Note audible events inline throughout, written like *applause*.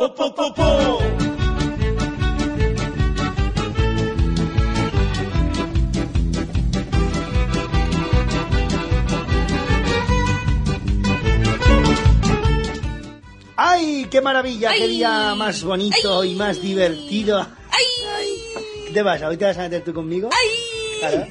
cbp.gov/careers. ¡Ay, qué maravilla! ¡Qué Ay. día más bonito y más divertido! ¿Qué te pasa? ¿Hoy te vas a meter tú conmigo? Claro.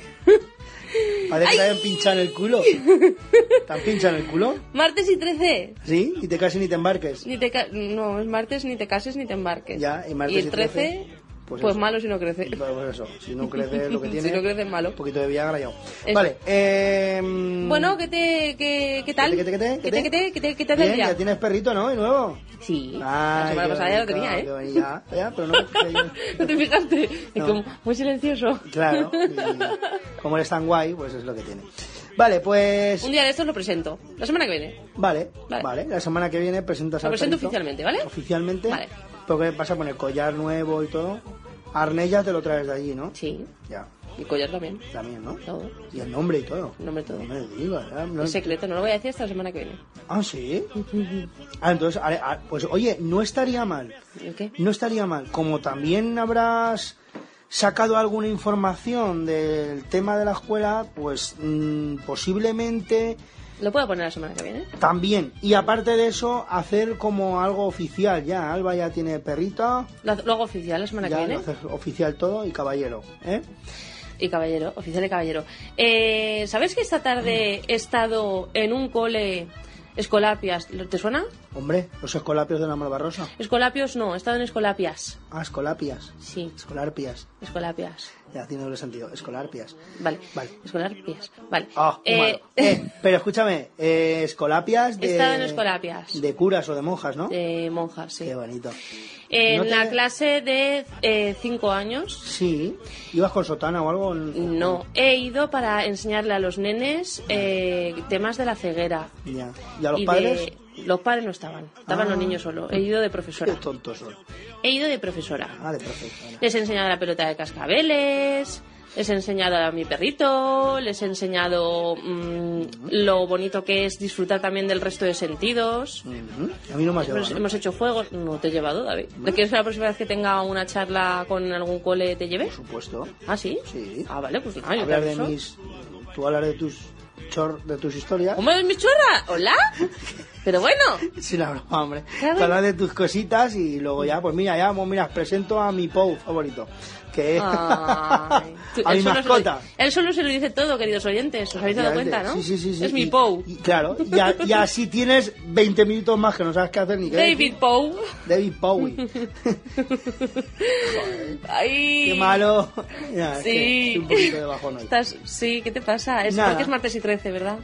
Parece que te hayan pinchado en el culo. ¿Te han pinchado en el culo? Martes y 13. ¿Sí? Y te cases ni te embarques. Ni te ca- no, es martes, ni te cases ni te embarques. Ya, y martes el y 13, 13, pues, pues malo si no crece. Pues pues eso, si no crece lo que *laughs* tiene... Si no crece, malo. Un poquito de Viagra ya. Vale, eh... Bueno, ¿qué te, qué, qué tal? ¿Qué te, qué te, ¿Qué te, qué te, qué te, qué te Bien, ya tienes perrito, ¿no? De nuevo. Sí, Ay, la semana pasada ya lo tenía, ¿eh? Ya, ya, pero *laughs* no... ¿No te fijaste? Es como muy silencioso. Claro, y como eres tan guay, pues es lo que tiene. Vale, pues... Un día de estos lo presento. La semana que viene. Vale, Vale. vale, La semana que viene presentas Lo al presento perrito. oficialmente, ¿vale? Oficialmente. Vale. Porque vas a poner collar nuevo y todo. Arnés ya te lo traes de allí, ¿no? Sí. Ya, Y collar también. también, ¿no? Todo. Y el nombre y todo. El nombre y todo. No me digas, ¿eh? No- Es secreto, no lo voy a decir hasta la semana que viene. Ah, sí. *laughs* Ah, entonces, pues oye, no estaría mal. ¿Y qué? No estaría mal. Como también habrás sacado alguna información del tema de la escuela, pues mm, posiblemente ¿Lo puedo poner la semana que viene? también. Y aparte de eso, hacer como algo oficial ya. Alba ya tiene perrita, Lo, lo hago oficial la semana ya que viene. oficial todo y caballero. ¿eh? Y caballero, oficial y caballero. Eh, ¿Sabes que esta tarde he estado en un cole Escolapias? ¿Te suena? Hombre, los escolapios de la Malvarrosa. Escolapios no, he estado en Escolapias. Ah, escolapias. Sí, Escolarpias. Escolapias. Ya tiene doble sentido. Escolarpias. Vale. Vale. Escolapias. Vale. Ah, Eh. *laughs* Eh, pero escúchame, eh, escolapias de... He estado en Escolapias. De curas o de monjas, ¿no? De monjas, sí. Qué bonito. En ¿No te- la clase de 5 años, Sí. ¿Ibas con sotana o algo? no. He ido para enseñarle a los nenes eh, temas de la ceguera. Ya. ¿Y a los Y padres? de- Los padres no estaban, estaban Ah. los niños solo. He ido de Qué profesora. tontos son. He ido de profesora. Ah, de profesora. Les he enseñado la pelota de cascabeles, les he enseñado a mi perrito, les he enseñado mm, lo bonito que es disfrutar también del resto de sentidos. Ujú. A mí no me has llevado, Hemos, ¿no? hemos hecho fuegos. No te he llevado, David. ¿Te quieres que la próxima vez que tenga una charla con algún cole te lleve? Por supuesto. ¿Ah, sí? Sí. Ah, vale, pues nada, yo Hablar de mis... Tú hablar de tus... Chor... de tus historias. ¿Cómo es mi chorra? ¿Hola? *laughs* Pero bueno. La broma, hombre. Hablas de tus cositas y luego ya, pues mira, ya, mira, presento a mi Pou favorito. Que es... Ay. *laughs* Tú- a mi solo mascota. él solo se lo dice todo, queridos oyentes. ¿Os habéis dado cuenta, no? Sí, sí, sí. sí. Es mi Pou. y claro, y, a- y así tienes 20 minutos más que no sabes qué hacer ni qué David. Pou. David Bowie. *laughs* Ay. Qué malo. Ya, es Sí. que estoy un poquito de bajón hoy. Estás... Sí, ¿qué te pasa? Es Nada. porque es martes y 13, ¿verdad?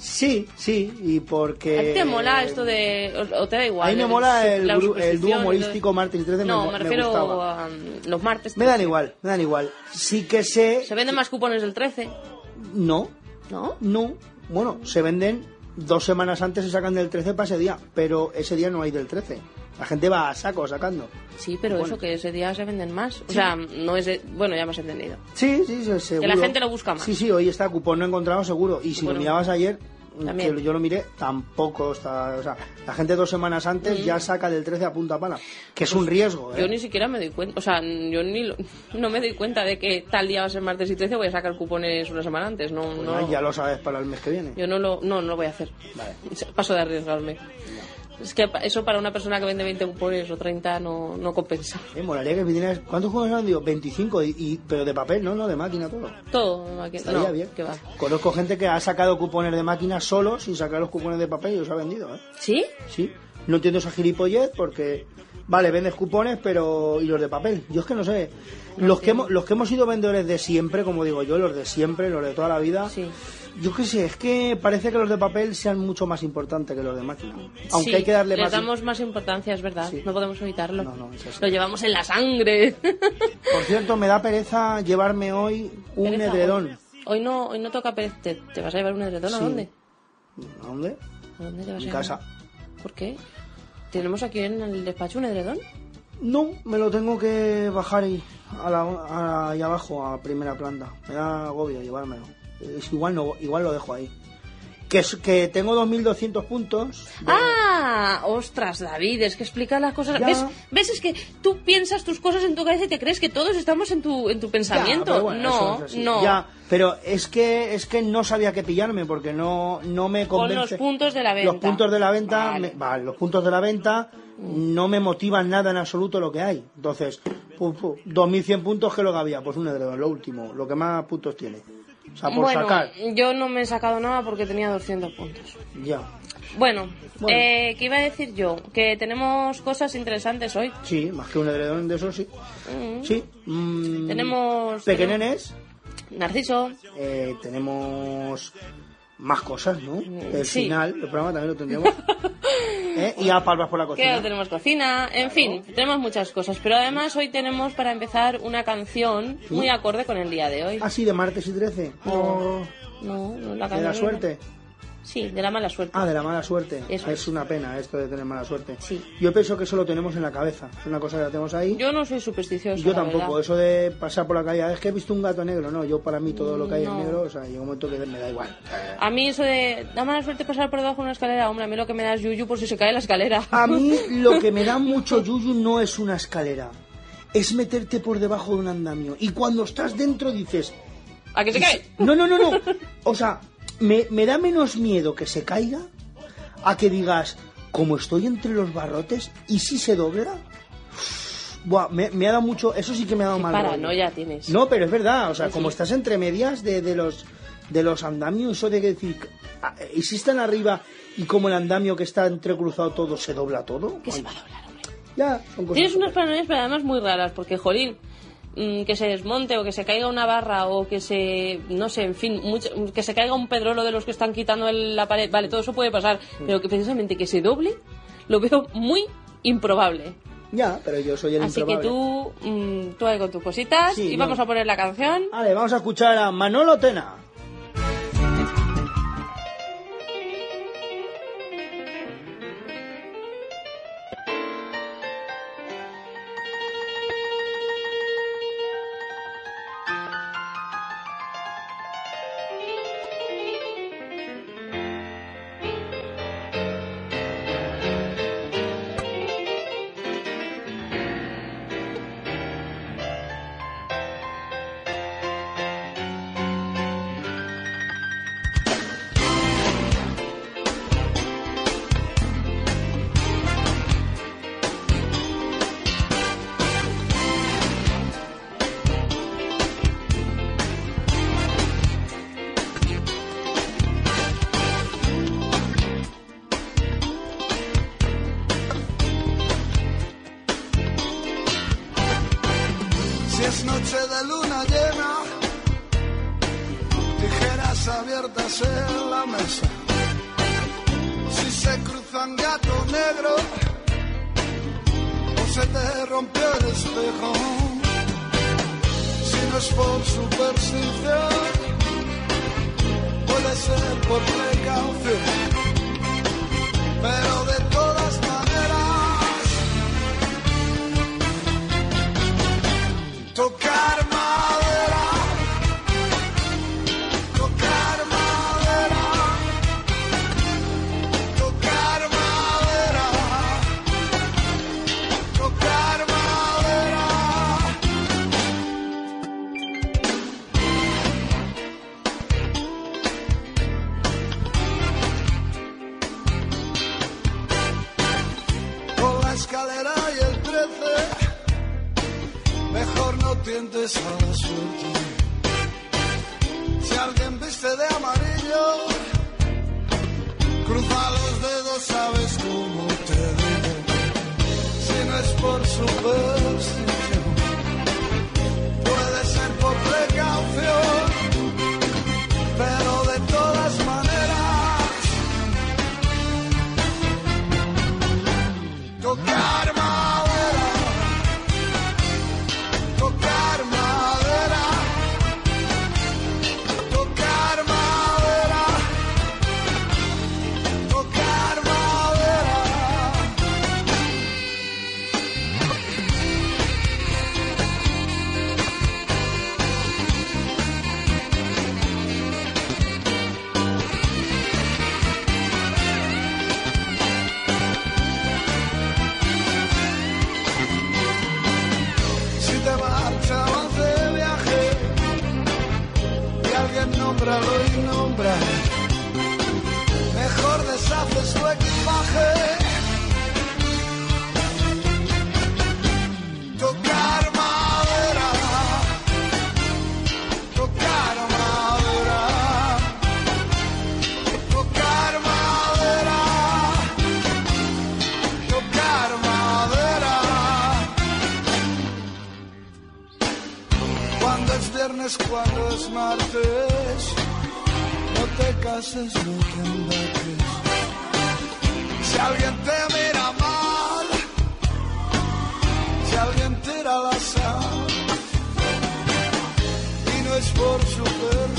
Sí, sí, y porque... ¿A ti te mola esto de... o, o te da igual? A mí me mola el, la el dúo humorístico martes y 13, No, me, me, me refiero gustaba. a mm, los martes. Me dan igual, me dan igual. Sí que sé... ¿Se venden más cupones del 13? No, ¿No? no. Bueno, se venden dos semanas antes y sacan del 13 para ese día, pero ese día no hay del 13. La gente va a saco sacando. Sí, pero Bueno. eso, que ese día se venden más. O sea, no es... de- Bueno, ya hemos entendido. Sí, sí, sí, seguro. la gente lo busca más. Sí, sí, hoy está cupón no encontrado seguro. Y si Bueno, lo mirabas ayer, también. que yo lo miré, tampoco está... O sea, la gente dos semanas antes ya saca del 13 a punta pala. Que es un riesgo, ¿eh? Mm. Yo ni siquiera me doy cuenta, o sea, yo ni lo- no me doy cuenta de que tal día va a ser martes y 13 voy a sacar cupones una semana antes, no, Pues no, ya lo sabes para el mes que viene. yo no lo, no, no lo voy a hacer. Vale. Paso de arriesgarme. Es que eso para una persona que vende 20 cupones o 30 no, no compensa. Eh, molaría que vinieras... ¿Cuántos juegos han vendido? 25, y, y- pero de papel, ¿no? No, de máquina todo. Todo, aquí- Estaría no, bien. que va. Conozco gente que ha sacado cupones de máquina solo sin sacar los cupones de papel y los ha vendido, ¿eh? ¿Sí? Sí. No entiendo esa gilipollez porque... Vale, vendes cupones, pero... ¿Y los de papel? Yo es que no sé. los, que hemos, los que hemos sido vendedores de siempre, como digo yo, los de siempre, los de toda la vida... Sí. Yo qué sé, es que parece que los de papel sean mucho más importantes que los de máquina. Aunque hay que darle les más. damos más importancia, es verdad. Sí. No podemos evitarlo. No, no, es así. Lo llevamos en la sangre. *laughs* Por cierto, me da pereza llevarme hoy un Pereza, edredón. Hoy no, hoy no toca pereza. ¿Te, te vas a llevar un edredón? ¿A dónde? ¿A dónde? ¿A dónde te vas En casa. ¿Por qué? ¿Tenemos aquí en el despacho un edredón? No, me lo tengo que bajar ahí, a la, a- ahí abajo, a primera planta. Me da agobio llevármelo. Es igual, no, igual lo dejo ahí. Que, es- que tengo 2.200 puntos. de- ¡Ah! ¡Ostras, David! Es que explica las cosas. Ya. ¿Ves? ¿Ves? Es que tú piensas tus cosas en tu cabeza y te crees que todos estamos en tu, en tu pensamiento. bueno, no, es no. Ya, pero es que es que no sabía qué pillarme porque no, no me Con convence. los puntos de la venta. Los puntos de la venta, Vale. me- vale, los puntos de la venta no me motivan nada en absoluto lo que hay. Entonces, pu- pu, 2.100 puntos que lo que había, pues un edredón, lo último, lo que más puntos tiene. O sea, por bueno, sacar, yo no me he sacado nada porque tenía 200 puntos. ya. Bueno, Bueno. Eh, ¿qué iba a decir yo? Que tenemos cosas interesantes hoy. Sí, más que un edredón de eso, sí. Mm. Sí. mm, Tenemos- Pequeñenes, Narciso, eh, tenemos más cosas, ¿no? El sí. final, el programa también lo tendremos. *laughs* ¿Eh? Y a palmas por la cocina. tenemos cocina, en fin, tenemos muchas cosas. Pero además hoy tenemos para empezar una canción muy acorde con el día de hoy. Ah, sí, de martes y 13. No, no, no la de canción. la suerte. Sí, de la mala suerte. Ah, de la mala suerte. Eso es es. una pena esto de tener mala suerte. Sí. Yo pienso que eso lo tenemos en la cabeza. Es una cosa que la tenemos ahí. Yo no soy supersticioso. Yo tampoco. Eso de pasar por la calle, "Ah, es que he visto un gato negro. No, yo para mí todo lo que hay No. es negro. O sea, llega un momento que me da igual. A mí eso de da mala suerte pasar por debajo de una escalera, hombre, a mí lo que me da es yuyu por si se cae la escalera. A mí *laughs* lo que me da mucho yuyu no es una escalera. Es meterte por debajo de un andamio. Y cuando estás dentro dices, ¿A que se cae? No, no, no, no. O sea, me, me da menos miedo que se caiga a que digas, como estoy entre los barrotes, ¿y si se dobla? Buah, me, me ha dado mucho, eso sí que me ha dado mal. rollo. Paranoia tienes. No, pero es verdad, o sea, Sí, como sí. estás entre medias de, de los de los andamios, eso de que decir, ah, ¿y si están arriba y como el andamio que está entrecruzado todo se dobla todo? Que se va a doblar, hombre. Ya, son cosas. Tienes unas paranoias, pero además muy raras, porque, jolín, mm, que se desmonte o que se caiga una barra o que se, no sé, en fin, mucho- que se caiga un pedrolo de los que están quitando el- la pared, vale, todo eso puede pasar, pero que precisamente que se doble, lo veo muy improbable. Ya, pero yo soy el Así que tú, mm, tú ahí con tus cositas Sí, y no. vamos a poner la canción. Vale, vamos a escuchar a Manolo Tena. Tientes a la suerte. Si alguien viste de amarillo, cruza los dedos, sabes cómo te digo. Si no es por superstición, puede cuando es martes, no te cases, no te embarques. Si alguien te mira mal, si alguien tira la sal, y no es por superstición,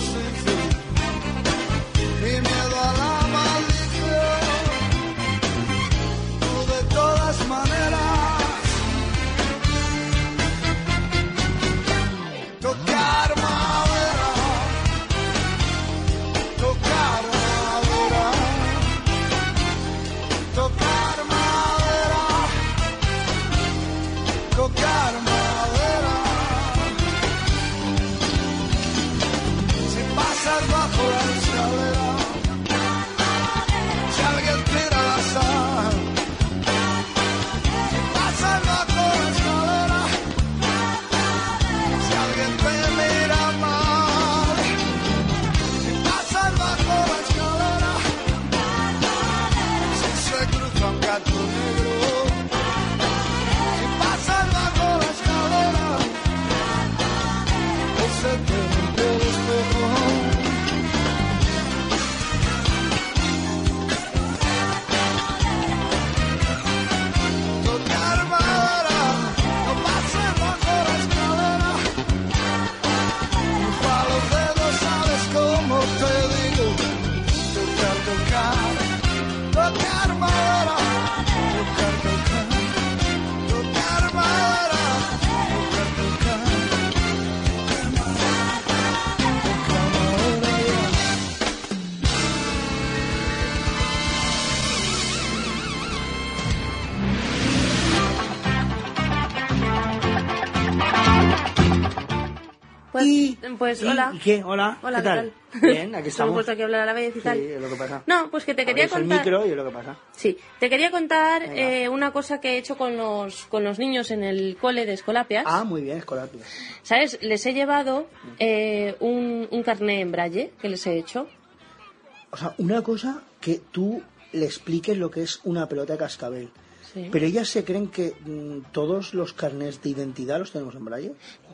pues y- hola. ¿Y qué? Hola. Hola, ¿qué ¿qué tal? tal? Bien, aquí *laughs* estamos. puesto aquí a hablar a la vez y Sí, tal. es lo que pasa. No, pues que te quería Abrís el contar. micro y es lo que pasa. Sí, te quería contar eh, una cosa que he hecho con los, con los niños en el cole de Escolapias. Ah, muy bien, escolapio. ¿Sabes? Les he llevado eh, un, un carné en braille que les he hecho. O sea, una cosa que tú le expliques lo que es una pelota de cascabel. Sí. Pero ellas se creen que mm, todos los carnés de identidad los tenemos en braille.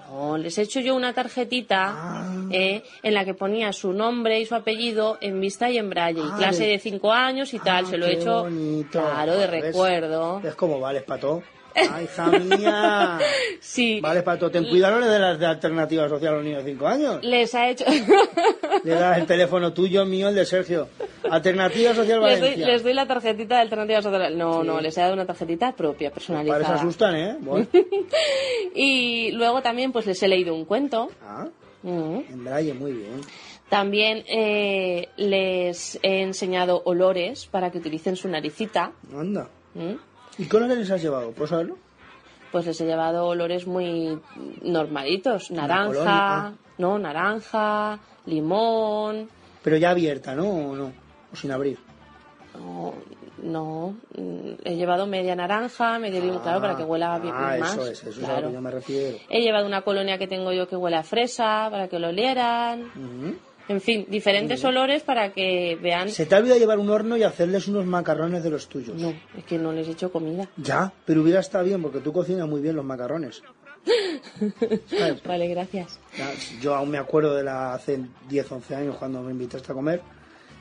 No, les he hecho yo una tarjetita Ah. eh, en la que ponía su nombre y su apellido en vista y en braille. y Ah, clase de- de cinco años y tal. Ah, Se lo he hecho, bonito. claro, de ¿Ves? recuerdo. Es como vales para todo. ¡Ay, *laughs* hija mía! Sí. Vale para todo. Ten cuidado, no le des las de alternativa social a los niños de 5 años. Les ha hecho. Le das el teléfono tuyo, mío, el de Sergio. Alternativa Social les, doy, Valencia. les doy la tarjetita de alternativa social. No, no, les he dado una tarjetita propia, personalizada. se asustan, ¿eh? Bueno. *laughs* Y luego también pues les he leído un cuento. Ah, Mm. en braille, muy bien. También eh, les he enseñado olores para que utilicen su naricita. Anda. ¿Mm? ¿Y qué olores les has llevado? ¿Puedo saberlo? Pues les he llevado olores muy normalitos. Naranja, ah. no, naranja, limón. Pero ya abierta, ¿no? ¿O no? ¿O sin abrir? No, no, he llevado media naranja, media limón, claro, para que huela bien Ah, más. eso es, eso es a lo que yo me refiero. He llevado una colonia que tengo yo que huele a fresa, para que lo olieran. En fin, diferentes olores para que vean. Se te ha olvidado llevar un horno y hacerles unos macarrones de los tuyos. No, es que no les he hecho comida. Ya, pero hubiera estado bien porque tú cocinas muy bien los macarrones. *laughs* Vale, gracias. Ya, Yo aún me acuerdo de la hace 10, 11 años cuando me invitaste a comer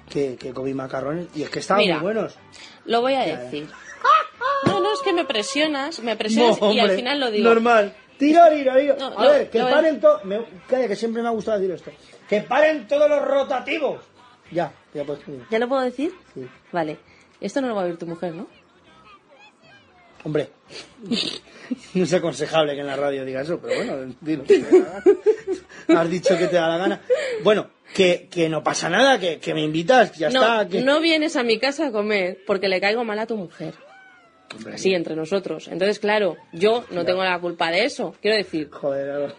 que, que comí macarrones y es que estaban Mira. muy buenos. Lo voy a Ya, ya. decir. No, no, es que me presionas, me presionas y al final lo digo. Normal. Tiro, tiro, tiro. No, a lo- ver, que paren todos. Calla, que siempre me ha gustado decir esto. Que paren todos los rotativos. Ya, ya puedes decir. ¿Ya lo puedo decir? Sí. Vale. Esto no lo va a oír tu mujer, ¿no? Hombre, *laughs* no es aconsejable que en la radio diga eso, pero bueno, dilo. Has dicho que te da la gana. Bueno, que, que no pasa nada, que, que me invitas, ya no, está. Que... no vienes a mi casa a comer porque le caigo mal a tu mujer. Hombre, Así, entre nosotros. Entonces, claro, yo no tengo la culpa de eso. Quiero decir, Joder.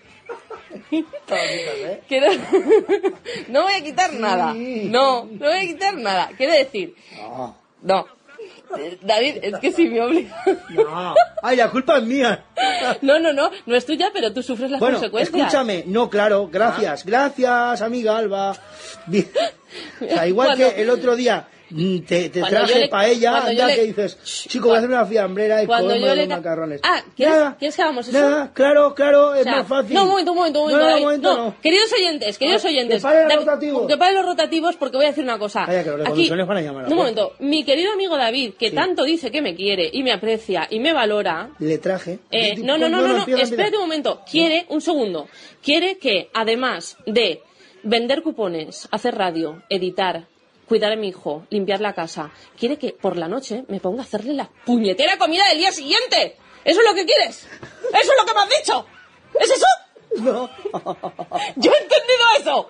*laughs* ¿eh? Quiero... *laughs* no voy a quitar nada. No, no voy a quitar nada. Quiero decir, No, no. David, es que si me obliga. no. Ay, la culpa es mía. No, no, no, no es tuya, pero tú sufres las Bueno, consecuencias. escúchame. No, claro, gracias. Gracias, amiga Alba. Bien. O sea, igual *laughs* Cuando- que el otro día te, traje paella, anda le- que dices, chico, voy a hacer una fiambrera y Cuando yo le macarrones. Ah, ¿quieres- Nada, quieres que hagamos eso? Nada, claro, claro, es O sea, más fácil. No, un momento, un momento, un momento. No, no, David. un momento, No, no. Queridos oyentes, queridos Ah, oyentes. que paren los rotativos. Que paren los rotativos porque voy a decir una cosa. Calla, que los Aquí, van a llamar a un momento. Mi querido amigo David, que tanto dice que me quiere y me aprecia y me valora. Le traje. Eh, no, no, no, no, no, espérate un momento. Quiere, un segundo. Quiere que, además de vender cupones, hacer radio, editar, cuidar a mi hijo, limpiar la casa, quiere que por la noche me ponga a hacerle la puñetera comida del día siguiente. ¿Eso es lo que quieres? ¿Eso es lo que me has dicho? ¿Es eso? *laughs* No. ¡Yo he entendido eso!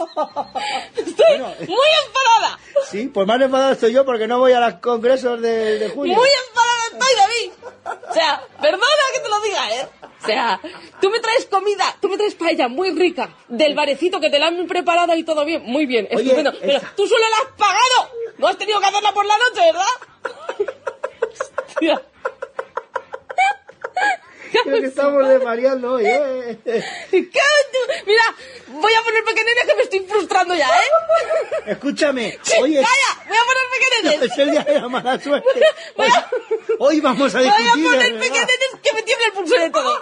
*laughs* Estoy Bueno. muy enfadada. Sí, pues más enfadado estoy yo porque no voy a los congresos de, de junio. Muy enfadada estoy, David. O sea, perdona que te lo diga, ¿eh? O sea, tú me traes comida, tú me traes paella muy rica, del barecito que te la han preparado y todo bien, muy bien, Oye, estupendo. Pero tú solo la has pagado. No has tenido que hacerla por la noche, ¿verdad? *laughs* Hostia. Creo que estamos desvariando hoy, ¿eh? *laughs* Mira, voy a poner pequeñines que me estoy frustrando ya, ¿eh? Escúchame, *laughs* Sí, hoy es, ¡Calla! Voy a poner pequeñines. *laughs* es el día de la mala suerte. Voy a- Hoy vamos a Voy a discutir. poner pequeñines que me tiembla el pulso de todo.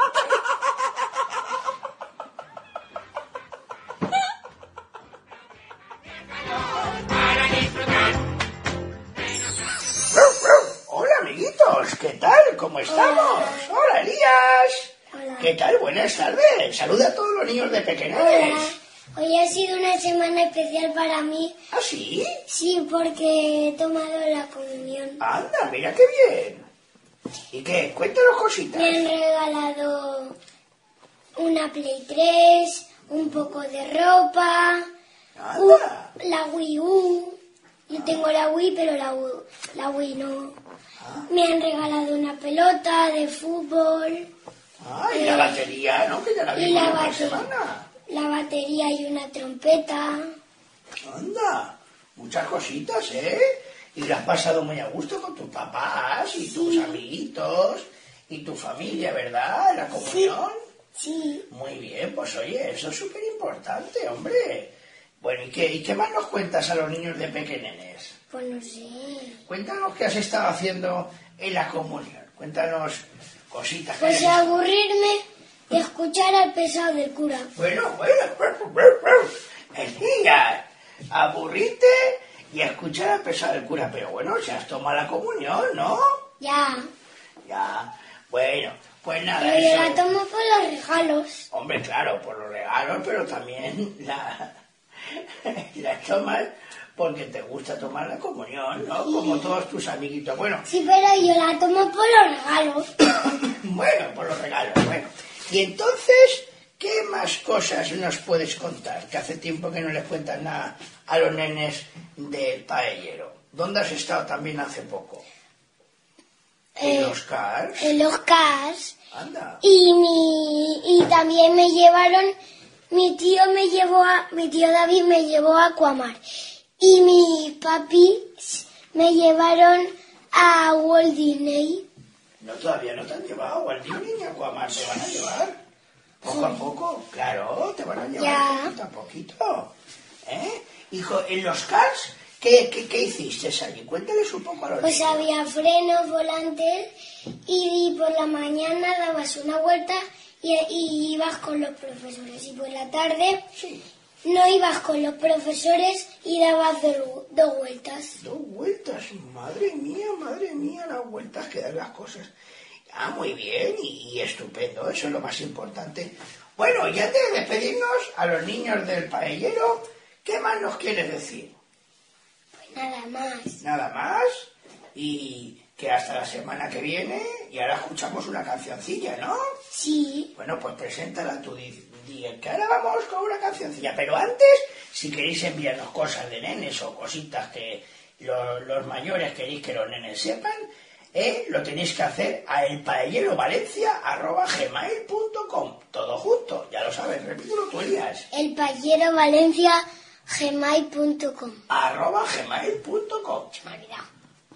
¿Qué tal? ¿Cómo estamos? Hola Elías. ¿Qué tal? Buenas tardes. Saluda a todos los niños de Pequeñales. Hola. Hoy ha sido una semana especial para mí. ¿Ah, sí? Sí, porque he tomado la comunión. Anda, mira qué bien. ¿Y qué? Cuéntanos cositas. Me han regalado una Play 3, un poco de ropa, Anda. la Wii U. Yo tengo la Wii, pero la, la Wii no. Me han regalado una pelota de fútbol, Ah, y la batería, ¿no? Que ya la vimos la, la bate- semana. la batería y una trompeta. Anda, muchas cositas, ¿eh? Y lo has pasado muy a gusto con tus papás y tus amiguitos y tu familia, ¿verdad? La comunión. Sí, Muy bien, pues oye, eso es súper importante, hombre. Bueno, ¿y qué, ¿y qué más nos cuentas a los niños de pequeñenes? Pues no sé. Cuéntanos qué has estado haciendo en la comunión. Cuéntanos cositas. Pues aburrirme de escuchar al pesado del cura. Bueno, bueno, Elías, aburrirte y escuchar a pesar del cura. Pero bueno, si has tomado la comunión, ¿no? Ya. Ya, bueno, pues nada, Pero yo eso... la tomo por los regalos. Hombre, claro, por los regalos, pero también la, *laughs* la tomas porque te gusta tomar la comunión, ¿no? Como todos tus amiguitos. Bueno, Sí, pero yo la tomo por los regalos. *coughs* bueno, por los regalos, bueno. Y entonces, ¿qué más cosas nos puedes contar? Que hace tiempo que no les cuentas nada a los nenes del paellero. ¿Dónde has estado también hace poco? En Eh, los cars. En los cars. Anda. Y, mi, y también me llevaron, mi tío me llevó a, mi tío David me llevó a Aquamar. Y mis papis me llevaron a Walt Disney. No, todavía no te han llevado al Disney ni a Aquaman, te van a llevar. Poco a poco, claro, te van a llevar Ya. poquito a poquito. ¿Eh? Hijo, en los cars, ¿qué, qué, qué hiciste allí? Cuéntales un poco a los Pues niños. había frenos, volantes y, por la mañana dabas una vuelta y, y ibas con los profesores. Y por la tarde Sí, no ibas con los profesores y dabas do- dos vueltas. dos vueltas, madre mía, madre mía, las vueltas que dan las cosas. Ah, muy bien y, y estupendo, eso es lo más importante. Bueno, y antes de despedirnos a los niños del paellero, ¿qué más nos quieres decir? Pues nada más. Nada más. Y que hasta la semana que viene y ahora escuchamos una cancioncilla, ¿no? Sí, Bueno, pues preséntala tú, di, que ahora vamos con una cancioncilla. Pero antes, si queréis enviarnos cosas de nenes o cositas que lo- los mayores queréis que los nenes sepan, ¿eh? lo tenéis que hacer a elpaellerovalencia.gmail.com. Todo junto, ya lo sabes, repítelo tú, Elías. El payero Valencia gmail.com. Arroba gmail.com. Se me ha olvidado.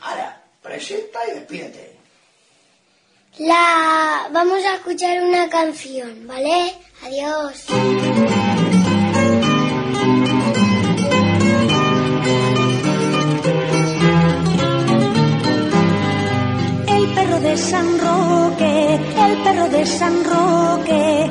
Ahora, presenta y despídete. La vamos a escuchar una canción, ¿vale? Adiós. El perro de San Roque, el perro de San Roque,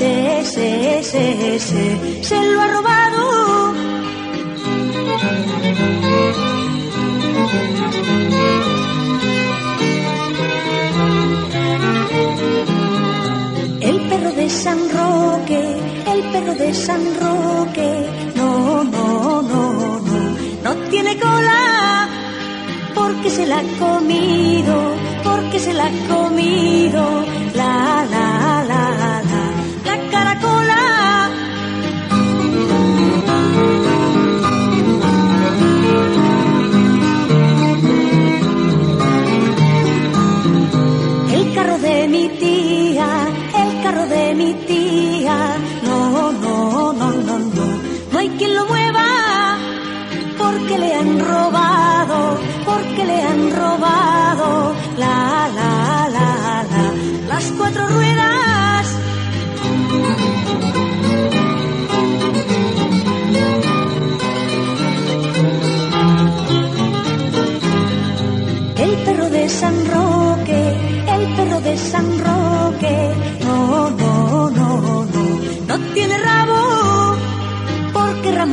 Rodríguez, se, se, se, se, lo ha robado. El perro de San Roque, el perro de San Roque, no, no, no, no, no tiene cola, porque se la ha comido, porque se la ha comido, la, la,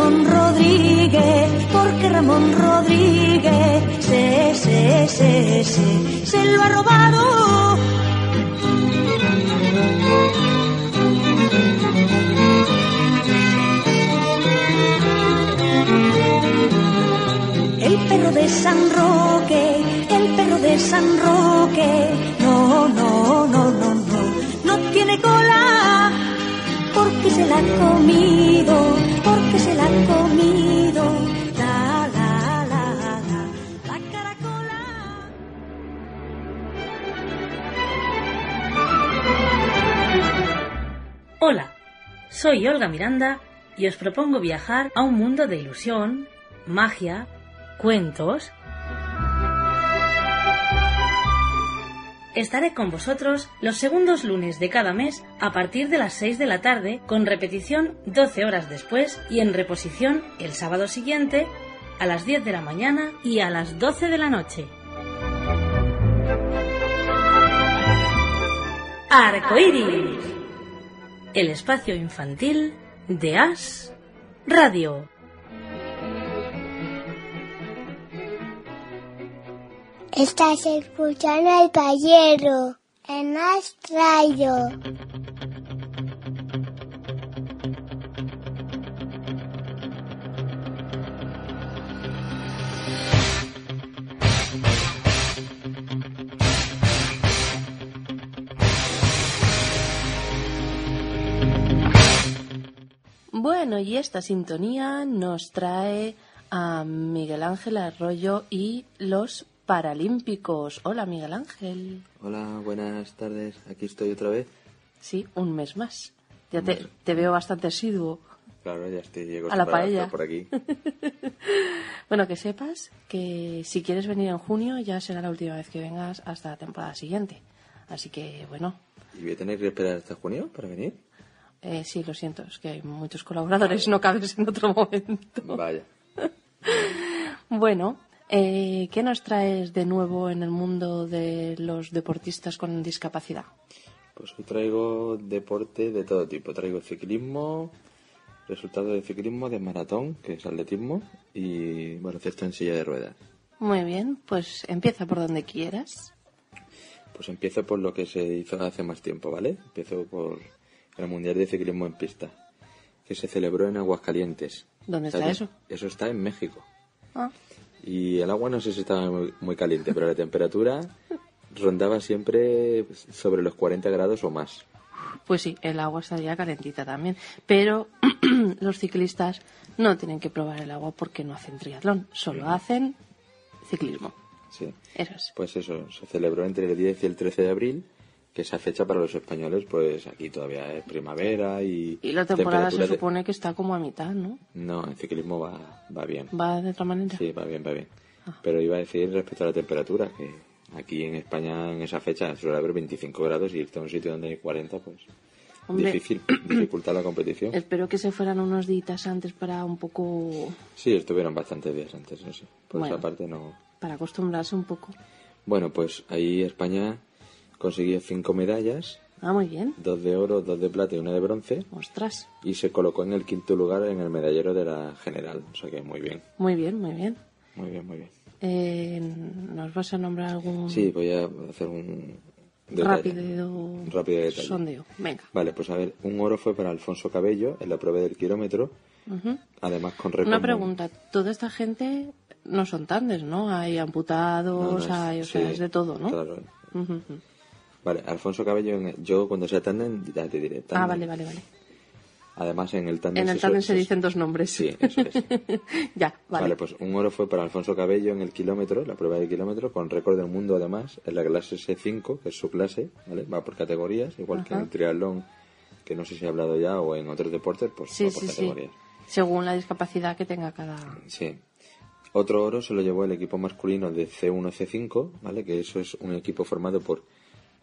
Ramón Rodríguez, porque Ramón Rodríguez, se, se, se, se, se lo ha robado. El perro de San Roque, el perro de San Roque, no, no, no, no, no, no tiene cola, porque se la ha comido, soy Olga Miranda y os propongo viajar a un mundo de ilusión, magia, cuentos. Estaré con vosotros los segundos lunes de cada mes a partir de las 6 de la tarde, con repetición 12 horas después y en reposición el sábado siguiente a las 10 de la mañana y a las 12 de la noche. Arcoíris, el espacio infantil de As Radio. Estás escuchando al payero en Astrayo. Bueno, y esta sintonía nos trae a Miguel Ángel Arroyo y los Paralímpicos. Hola, Miguel Ángel. Hola, buenas tardes. Aquí estoy otra vez. Sí, un mes más. Ya te, te veo bastante asiduo. Claro, ya estoy llego A la paella. por aquí. *laughs* Bueno, que sepas que si quieres venir en junio ya será la última vez que vengas hasta la temporada siguiente. Así que, bueno, ¿Y voy a tener que esperar hasta junio para venir? Eh, sí, lo siento, es que hay muchos colaboradores, no cabes en otro momento. Vaya. *laughs* Bueno, eh, ¿qué nos traes de nuevo en el mundo de los deportistas con discapacidad? Pues hoy traigo deporte de todo tipo. Traigo ciclismo, resultados de ciclismo, de maratón, que es atletismo, y baloncesto en silla de ruedas. Muy bien, pues empieza por donde quieras. Pues empiezo por lo que se hizo hace más tiempo, ¿vale? Empiezo por el Mundial de Ciclismo en Pista, que se celebró en Aguascalientes. ¿Dónde está eso? Eso está en México. Ah, Y el agua no sé si estaba muy, muy caliente, pero la temperatura rondaba siempre sobre los 40 grados o más. Pues sí, el agua estaría calentita también. Pero *clears throat* los ciclistas no tienen que probar el agua porque no hacen triatlón, solo hacen ciclismo. Sí. Eso es. Pues eso, se celebró entre el 10 y el 13 de abril, que esa fecha para los españoles, pues aquí todavía es primavera y... Y la temporada se supone que está como a mitad, ¿no? No, en ciclismo va, va bien. Va de otra manera. Sí, va bien, va bien. Ah. Pero iba a decir respecto a la temperatura, que aquí en España en esa fecha suele haber 25 grados y irte a un sitio donde hay 40, pues Hombre. difícil, *coughs* dificulta la competición. Espero que se fueran unos días antes para un poco. Sí, estuvieron bastantes días antes, eso sí. Por Bueno. esa parte no... para acostumbrarse un poco. Bueno, pues ahí España consiguió cinco medallas, Ah, muy bien. dos de oro, dos de plata y una de bronce, Ostras. y se colocó en el quinto lugar en el medallero de la general. O sea que muy bien, Muy bien, muy bien. muy bien, muy bien. Eh, ¿Nos vas a nombrar algún Sí, voy a hacer un detalle. rápido, rápido detalle. sondeo? Venga. Vale, pues a ver, un oro fue para Alfonso Cabello en la prueba del kilómetro, Ujú. además con récord. Una pregunta. Toda esta gente no son tandes, ¿no? Hay amputados, No, no es- hay, o sea, sí, es de todo, ¿no? claro. Ujú, ujú. Vale, Alfonso Cabello, en- yo cuando sea tándem, ya te diré. Ah, vale, vale, vale. Además en el tándem En el tándem se dicen dos nombres. Sí, eso es. *laughs* ya, vale. Vale. pues un oro fue para Alfonso Cabello en el kilómetro, la prueba de kilómetro, con récord del mundo además, en la clase S5, que es su clase, ¿vale? Va por categorías, igual que en el triatlón, que no sé si he hablado ya, o en otros deportes, pues sí, va por sí, sí. categorías. Según la discapacidad que tenga cada... Sí. Otro oro se lo llevó el equipo masculino de C1-C5, ¿vale? Que eso es un equipo formado por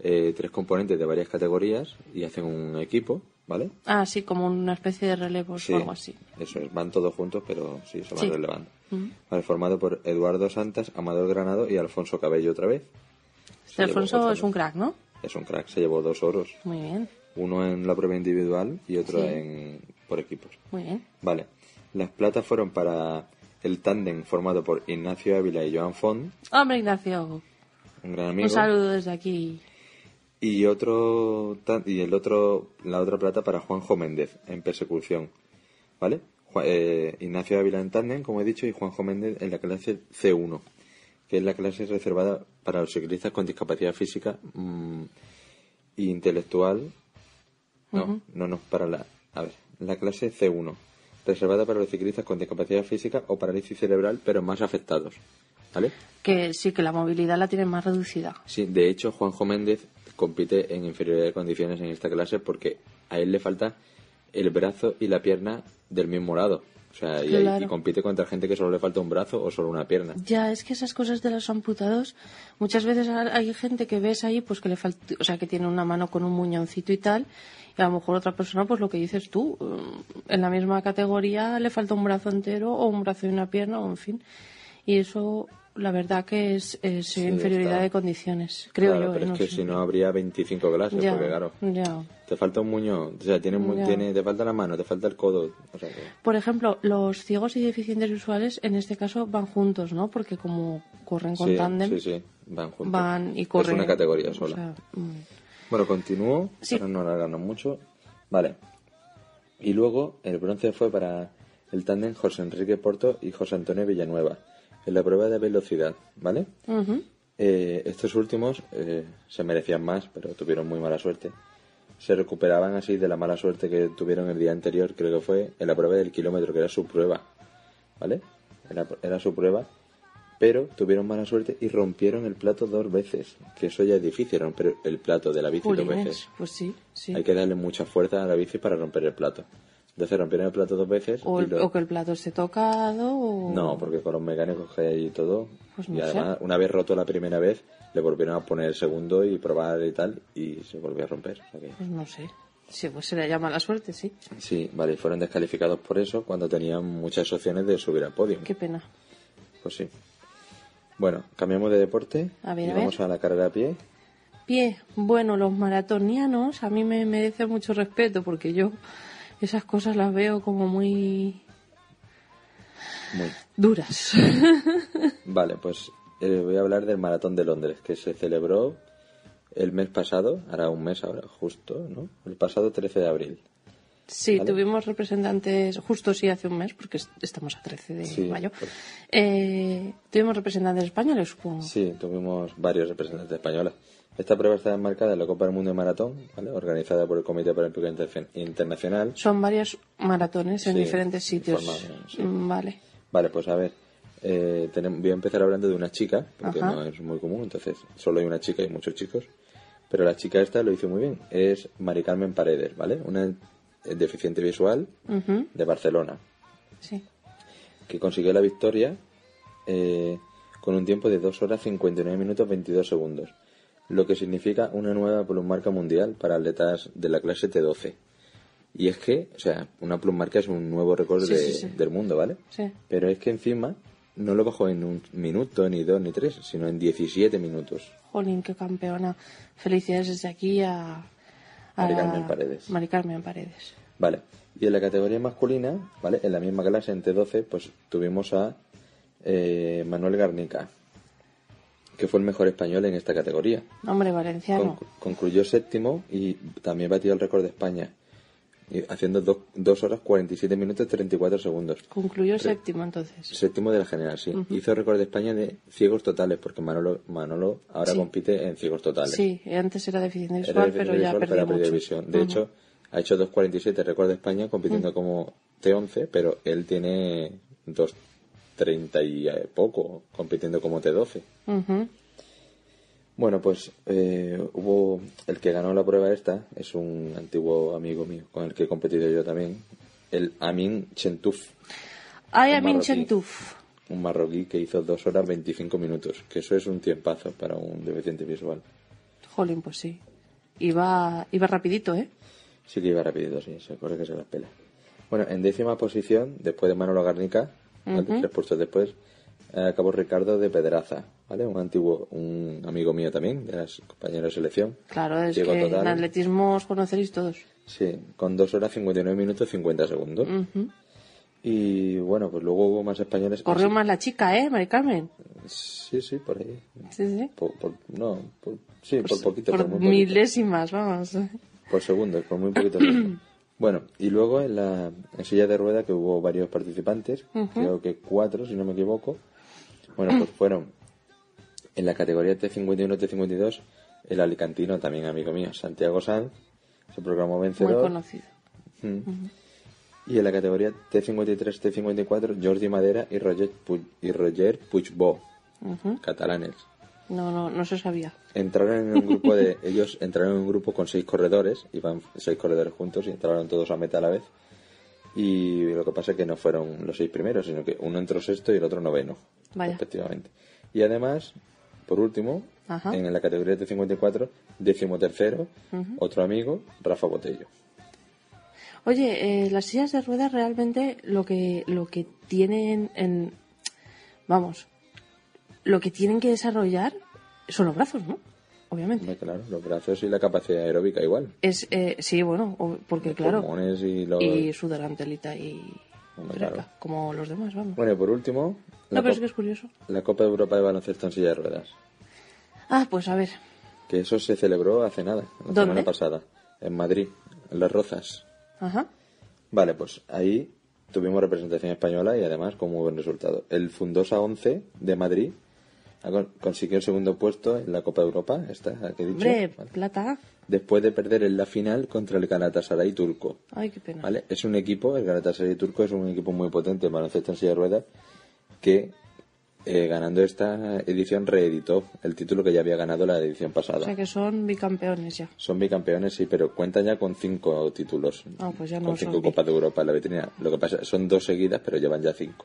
eh, tres componentes de varias categorías y hacen un equipo, ¿vale? Ah, sí, como una especie de relevos Sí, o algo así. Eso es, van todos juntos, pero sí, se van Sí. relevando. Ujú. Vale, formado por Eduardo Santas, Amador Granado y Alfonso Cabello otra vez. Este Alfonso es un crack, ¿no? Es un crack, se llevó dos oros. Muy bien, Uno en la prueba individual y otro Sí. en por equipos. muy bien. Vale. Las platas fueron para el tándem formado por Ignacio Ávila y Joan Font, Hombre, Ignacio, un gran amigo. un saludo desde aquí. Y otro y el otro la otra plata para Juanjo Méndez en persecución. ¿Vale? Eh, Ignacio Ávila en tándem, como he dicho, y Juanjo Méndez en la clase C1, que es la clase reservada para los ciclistas con discapacidad física mm, e intelectual. No, no, no, para la a ver, la clase C1, reservada para los ciclistas con discapacidad física o parálisis cerebral, pero más afectados. ¿Vale? Que sí, que la movilidad la tienen más reducida. Sí, de hecho, Juanjo Méndez compite en inferioridad de condiciones en esta clase porque a él le falta el brazo y la pierna del mismo lado. O sea, y, Claro. y compite contra gente que solo le falta un brazo o solo una pierna. Ya, es que esas cosas de los amputados, muchas veces ha- hay gente que ves ahí, pues que le falta, o sea, que tiene una mano con un muñoncito y tal, y a lo mejor otra persona, pues lo que dices tú, mm, en la misma categoría le falta un brazo entero o un brazo y una pierna, o en fin. Y eso, la verdad que es, es Sí, inferioridad está. de condiciones, creo Claro, yo. pero es no que sé. si no habría 25 clases, Ya, porque claro, ya. te falta un muñón, o sea, tiene, tiene, te falta la mano, te falta el codo. O sea, que- Por ejemplo, los ciegos y deficientes visuales en este caso van juntos, ¿no? Porque como corren con sí, tándem, sí, sí, van juntos. van y corren. Es una categoría o sola. sea, mm. Bueno, continúo Sí. no alargarnos mucho. Vale. Y luego el bronce fue para el tándem José Enrique Porto y José Antonio Villanueva en la prueba de velocidad, ¿vale? Eh, estos últimos eh, se merecían más, pero tuvieron muy mala suerte. Se recuperaban así de la mala suerte que tuvieron el día anterior, creo que fue, en la prueba del kilómetro, que era su prueba, ¿vale? Era, era su prueba, pero tuvieron mala suerte y rompieron el plato dos veces, que eso ya es difícil, romper el plato de la bici dos veces. Pues sí, sí. Hay que darle mucha fuerza a la bici para romper el plato. Entonces rompieron el plato dos veces o, y el- lo- o que el plato esté tocado o... no, porque con los mecánicos que hay y todo. Pues y no sé. además, una vez roto la primera vez, le volvieron a poner el segundo y probar y tal, y se volvió a romper. O sea que- Pues no sé. Sí, pues se le llama la suerte, sí. sí, vale, y fueron descalificados por eso cuando tenían muchas opciones de subir al podio. Qué pena. Pues sí. Bueno, cambiamos de deporte A ver, y a vamos ver. a la carrera a pie. Pie, bueno, los maratonianos a mí me merecen mucho respeto porque yo esas cosas las veo como muy Muy. duras. *laughs* Vale, pues eh, voy a hablar del Maratón de Londres, que se celebró el mes pasado, hará un mes ahora, justo, ¿no? El pasado 13 de abril. Sí, Vale. tuvimos representantes, justo sí, hace un mes, porque es- estamos a 13 de Sí, mayo. pues- Eh, tuvimos representantes españoles, supongo. Sí, tuvimos varios representantes españoles. Esta prueba está enmarcada en la Copa del Mundo de Maratón, ¿vale? organizada por el Comité Paralímpico Inter- Internacional. Son varios maratones en Sí, diferentes sitios. sí. Mm, Vale. Vale, pues a ver, eh, tenem- voy a empezar hablando de una chica, porque Ajá. no es muy común, entonces solo hay una chica y muchos chicos. Pero la chica esta lo hizo muy bien. Es Mari Carmen Paredes, ¿vale? Una deficiente visual Ujú, de Barcelona, Sí. que consiguió la victoria eh, con un tiempo de 2 horas 59 minutos 22 segundos, lo que significa una nueva plusmarca mundial para atletas de la clase T12. Y es que, o sea, una plusmarca es un nuevo récord Sí, de- sí, sí. del mundo, ¿vale? Sí. Pero es que encima no lo bajó en un minuto, ni dos, ni tres, sino en 17 minutos. Jolín, qué campeona. Felicidades desde aquí a... a Mari Carmen Paredes. Mari Carmen Paredes. Vale. Y en la categoría masculina, ¿vale? En la misma clase, en T12, pues tuvimos a eh, Manuel Garnica, que fue el mejor español en esta categoría. Hombre, valenciano. Conc- concluyó séptimo y también batió el récord de España, haciendo 2 horas 47 minutos 34 segundos. Concluyó Re- séptimo entonces. Séptimo de la general, sí. Ujú. Hizo récord de España de ciegos totales, porque Manolo, Manolo ahora Sí. compite en ciegos totales. Sí, antes era deficiente Era visual, deficiente pero ya perdió mucho. visión. De Ujú. hecho, ha hecho 2.47 récord de España compitiendo como T11, pero él tiene 2.30 y poco compitiendo como T12. Ujú. Bueno, pues eh, hubo el que ganó la prueba esta, es un antiguo amigo mío con el que he competido yo también, el Amin Chentuf, Ay, Amin marroquí. Chentuf. un marroquí que hizo 2 horas 25 minutos, que eso es un tiempazo para un deficiente visual. Jolín, pues sí. Iba, iba rapidito, ¿eh? Sí que iba rapidito, sí, se corre que se las pela. Bueno, en décima posición, después de Manolo Garnica, ¿vale? Tres puestos después, eh, acabó Ricardo de Pedraza, ¿vale? Un antiguo, un amigo mío también, de las compañeras de selección. Claro, es Llegó que total. en atletismo os conoceréis todos. Sí, con 2 horas 59 minutos 50 segundos. Ujú. Y bueno, pues luego hubo más españoles. Corrió Sí, más la chica, ¿eh, Mari Carmen? Sí, sí, por ahí. Sí, sí. Por, por- no, por- sí, por poquito, Por por, muy poquito. milésimas, vamos. Por segundos, por muy poquito. *clears throat* bueno, y luego en la en silla de rueda que hubo varios participantes, creo que cuatro, si no me equivoco. Bueno, pues *clears throat* fueron en la categoría T51 T52 el alicantino, también amigo mío, Santiago Sanz, se proclamó Muy vencedor. conocido. Mm. Y en la categoría T53 T54 Jordi Madera y Roger, Pu- y Roger Puigbo, catalanes. No, no, no se sabía. Entraron en un *laughs* grupo de ellos entraron en un grupo con seis corredores, iban seis corredores juntos y entraron todos a meta a la vez. Y lo que pasa es que no fueron los seis primeros, sino que uno entró sexto y el otro noveno, Vaya. respectivamente. Y además, por último, Ajá. en la categoría T54, décimo tercero, Ujú. otro amigo, Rafa Botello. Oye, eh, las sillas de ruedas realmente lo que, lo que tienen en... Vamos, lo que tienen que desarrollar son los brazos, ¿no? Obviamente. Claro, los brazos y la capacidad aeróbica igual. Es, eh, sí, bueno, porque Los claro... y los... Y sudar telita y... Claro. Como los demás, vamos. Bueno, y por último, no, pero es que es curioso. la Copa de Europa de Baloncesto en silla de ruedas. Ah, pues a ver. Que eso se celebró hace nada, la ¿Dónde? semana pasada, en Madrid, en Las Rozas. Ajá. Vale, pues ahí tuvimos representación española y además con muy buen resultado. El Fundosa 11 de Madrid consiguió el segundo puesto en la Copa de Europa, esta que he dicho, Hombre, ¿vale? plata. después de perder en la final contra el Galatasaray turco. Ay, qué pena. ¿Vale? Es un equipo, el Galatasaray turco es un equipo muy potente en baloncesto en silla de ruedas que eh, ganando esta edición reeditó el título que ya había ganado la edición pasada. O sea que son bicampeones ya. Son bicampeones, sí, pero cuentan ya con cinco títulos. Ah, pues ya no con cinco. Copas de Europa en la vitrina. Lo que pasa son dos seguidas, pero llevan ya cinco.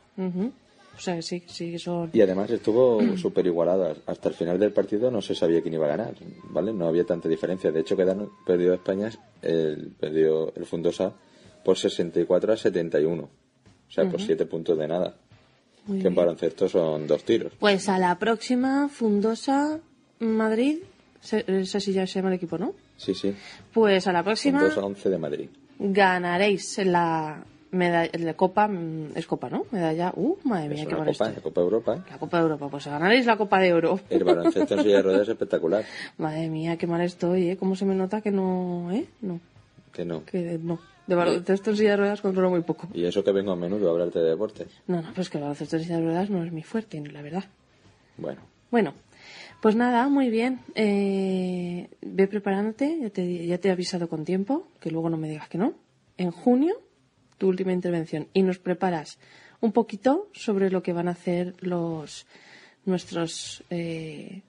O sea sí, sí que son... Y además estuvo súper igualada. Hasta el final del partido no se sabía quién iba a ganar, ¿vale? No había tanta diferencia. De hecho, quedaron, perdió España, el, perdió el Fundosa por 64 a 71. O sea, por Ujú. siete puntos de nada. Muy que en baloncesto son dos tiros. Pues a la próxima, Fundosa Madrid, se- ese sí ya se llama el equipo, ¿no? Sí, sí. Pues a la próxima Fundosa 11 de Madrid. ganaréis la medalla, la Copa, mm, es Copa, ¿no? Medalla, uh, madre mía, Es qué una copa, la Copa Europa. La Copa de Europa, pues ganaréis la Copa de Oro. El baloncesto en silla de ruedas es *laughs* espectacular. Madre mía, qué mal estoy, ¿eh? ¿Cómo se me nota que no, eh? No, Que no. que no. De baloncesto en silla de ruedas controlo muy poco. Y eso que vengo a menudo a hablarte de deportes. No, no, pues que el baloncesto en silla de ruedas no es mi fuerte, la verdad. Bueno, Bueno, Pues nada, muy bien. Eh, ve preparándote, ya te, ya te he avisado con tiempo, que luego no me digas que no. En junio, tu última intervención. Y nos preparas un poquito sobre lo que van a hacer los nuestros eh,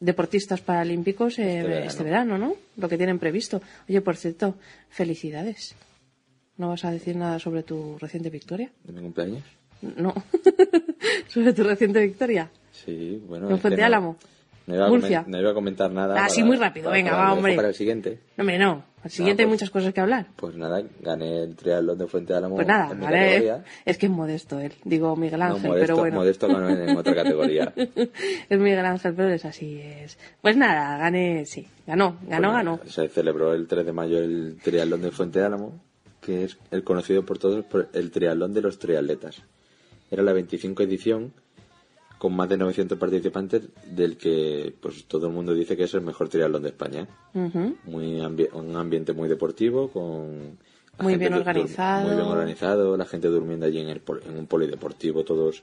deportistas paralímpicos eh, Este verano. este verano, ¿no? Lo que tienen previsto. Oye, por cierto, felicidades. ¿No vas a decir nada sobre tu reciente victoria? ¿De mi cumpleaños? No. *laughs* sobre tu reciente victoria. Sí, bueno. ¿En Fuente no- Álamo? No iba, a Murcia. no iba a comentar nada. Ah, sí, muy rápido, venga, para- va, hombre. Para el siguiente. No, hombre, no. Al siguiente hay pues- muchas cosas que hablar. Pues nada, gané el triatlón de Fuente Álamo. Pues nada, en mi vale. Es que es modesto él. Digo Miguel No, Ángel, modesto, pero bueno. modesto ganó en, otra categoría. *laughs* es Miguel Ángel, pero es así. es Pues nada, gané, sí. Ganó, ganó, Pues ganó. Se celebró el 3 de mayo el triatlón de Fuente Álamo, que es el conocido por todos por el triatlón de los triatletas. Era la 25 edición con más de 900 participantes, del que pues todo el mundo dice que es el mejor triatlón de España. Ujú. Muy ambi- un ambiente muy deportivo, con Muy bien organizado. muy bien organizado, la gente durmiendo allí en, el, pol- en un polideportivo, todos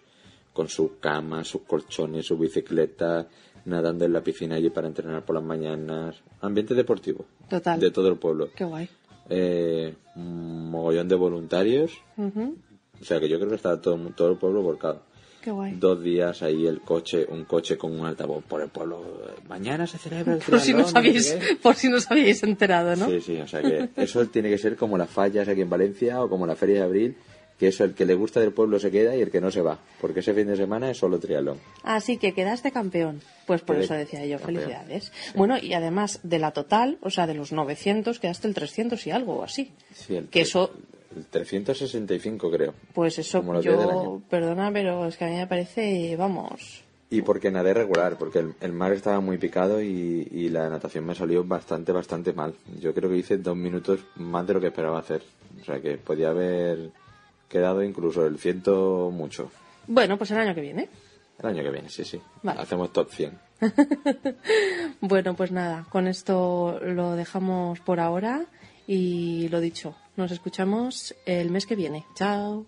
con su cama, sus colchones, su bicicleta, nadando en la piscina allí para entrenar por las mañanas. Ambiente deportivo. Total. De todo el pueblo. Qué guay. Eh, un mogollón de voluntarios. Ujú. O sea que yo creo que está todo, todo el pueblo volcado. Qué guay. Dos días ahí el coche, un coche con un altavoz por el pueblo. Mañana se celebra el Por si, no triatlón, sabéis, qué. por si no os habíais enterado, ¿no? Sí, sí, o sea que eso tiene que ser como las fallas aquí en Valencia o como la Feria de Abril, que eso el que le gusta del pueblo se queda y el que no se va, porque ese fin de semana es solo triatlón. Así que quedaste campeón. Pues por Quedé eso decía yo, campeón. felicidades. Bueno, y además de la total, o sea, de los 900, quedaste el 300 y algo o así. Sí, el, Que eso, el 365 creo. pues eso, yo, perdona, pero es que a mí me parece, vamos, Y porque nadé regular, porque el, el mar estaba muy picado y, y la natación me salió bastante, bastante mal. Yo creo que hice dos minutos más de lo que esperaba hacer. O sea que podía haber quedado incluso el ciento mucho. Bueno, pues el año que viene. El año que viene, sí, sí. Vale. Hacemos top 100. *laughs* Bueno, pues nada, con esto lo dejamos por ahora y lo dicho, nos escuchamos el mes que viene. Chao.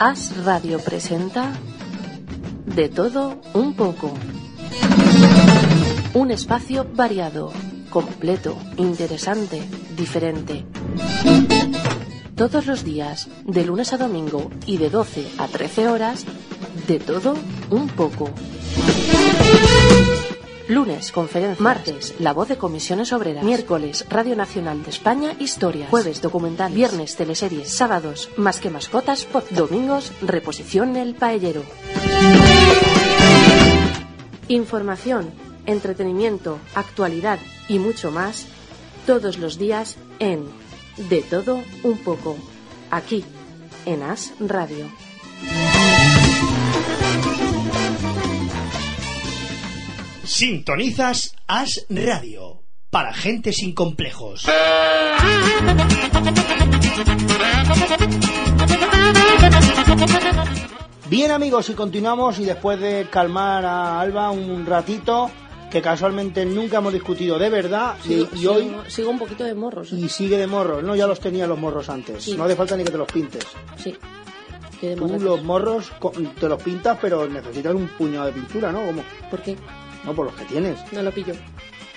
As Radio presenta De todo un poco. Un espacio variado, completo, interesante, diferente. Todos los días, de lunes a domingo y de 12 a 13 horas, de todo un poco. Lunes, conferencia. Martes, La Voz de Comisiones Obreras. Miércoles, Radio Nacional de España, Historias. Jueves, Documental. Viernes, Teleseries. Sábados, Más que Mascotas, Pod. Domingos, Reposición El Paellero. Información, entretenimiento, actualidad y mucho más, todos los días en De Todo Un Poco, aquí, en As Radio. Sintonizas As Radio para gente sin complejos. Bien amigos, y continuamos y después de calmar a Alba un ratito, que casualmente nunca hemos discutido de verdad, y, y hoy sigo un poquito de morros. y sigue de morros, no, ya los tenía los morros antes, Sí. no hace falta ni que te los pintes. Sí. De Tú morros. los morros te los pintas, pero necesitas un puñado de pintura, ¿no? ¿Cómo? ¿Por qué? No, por los que tienes. No lo pillo.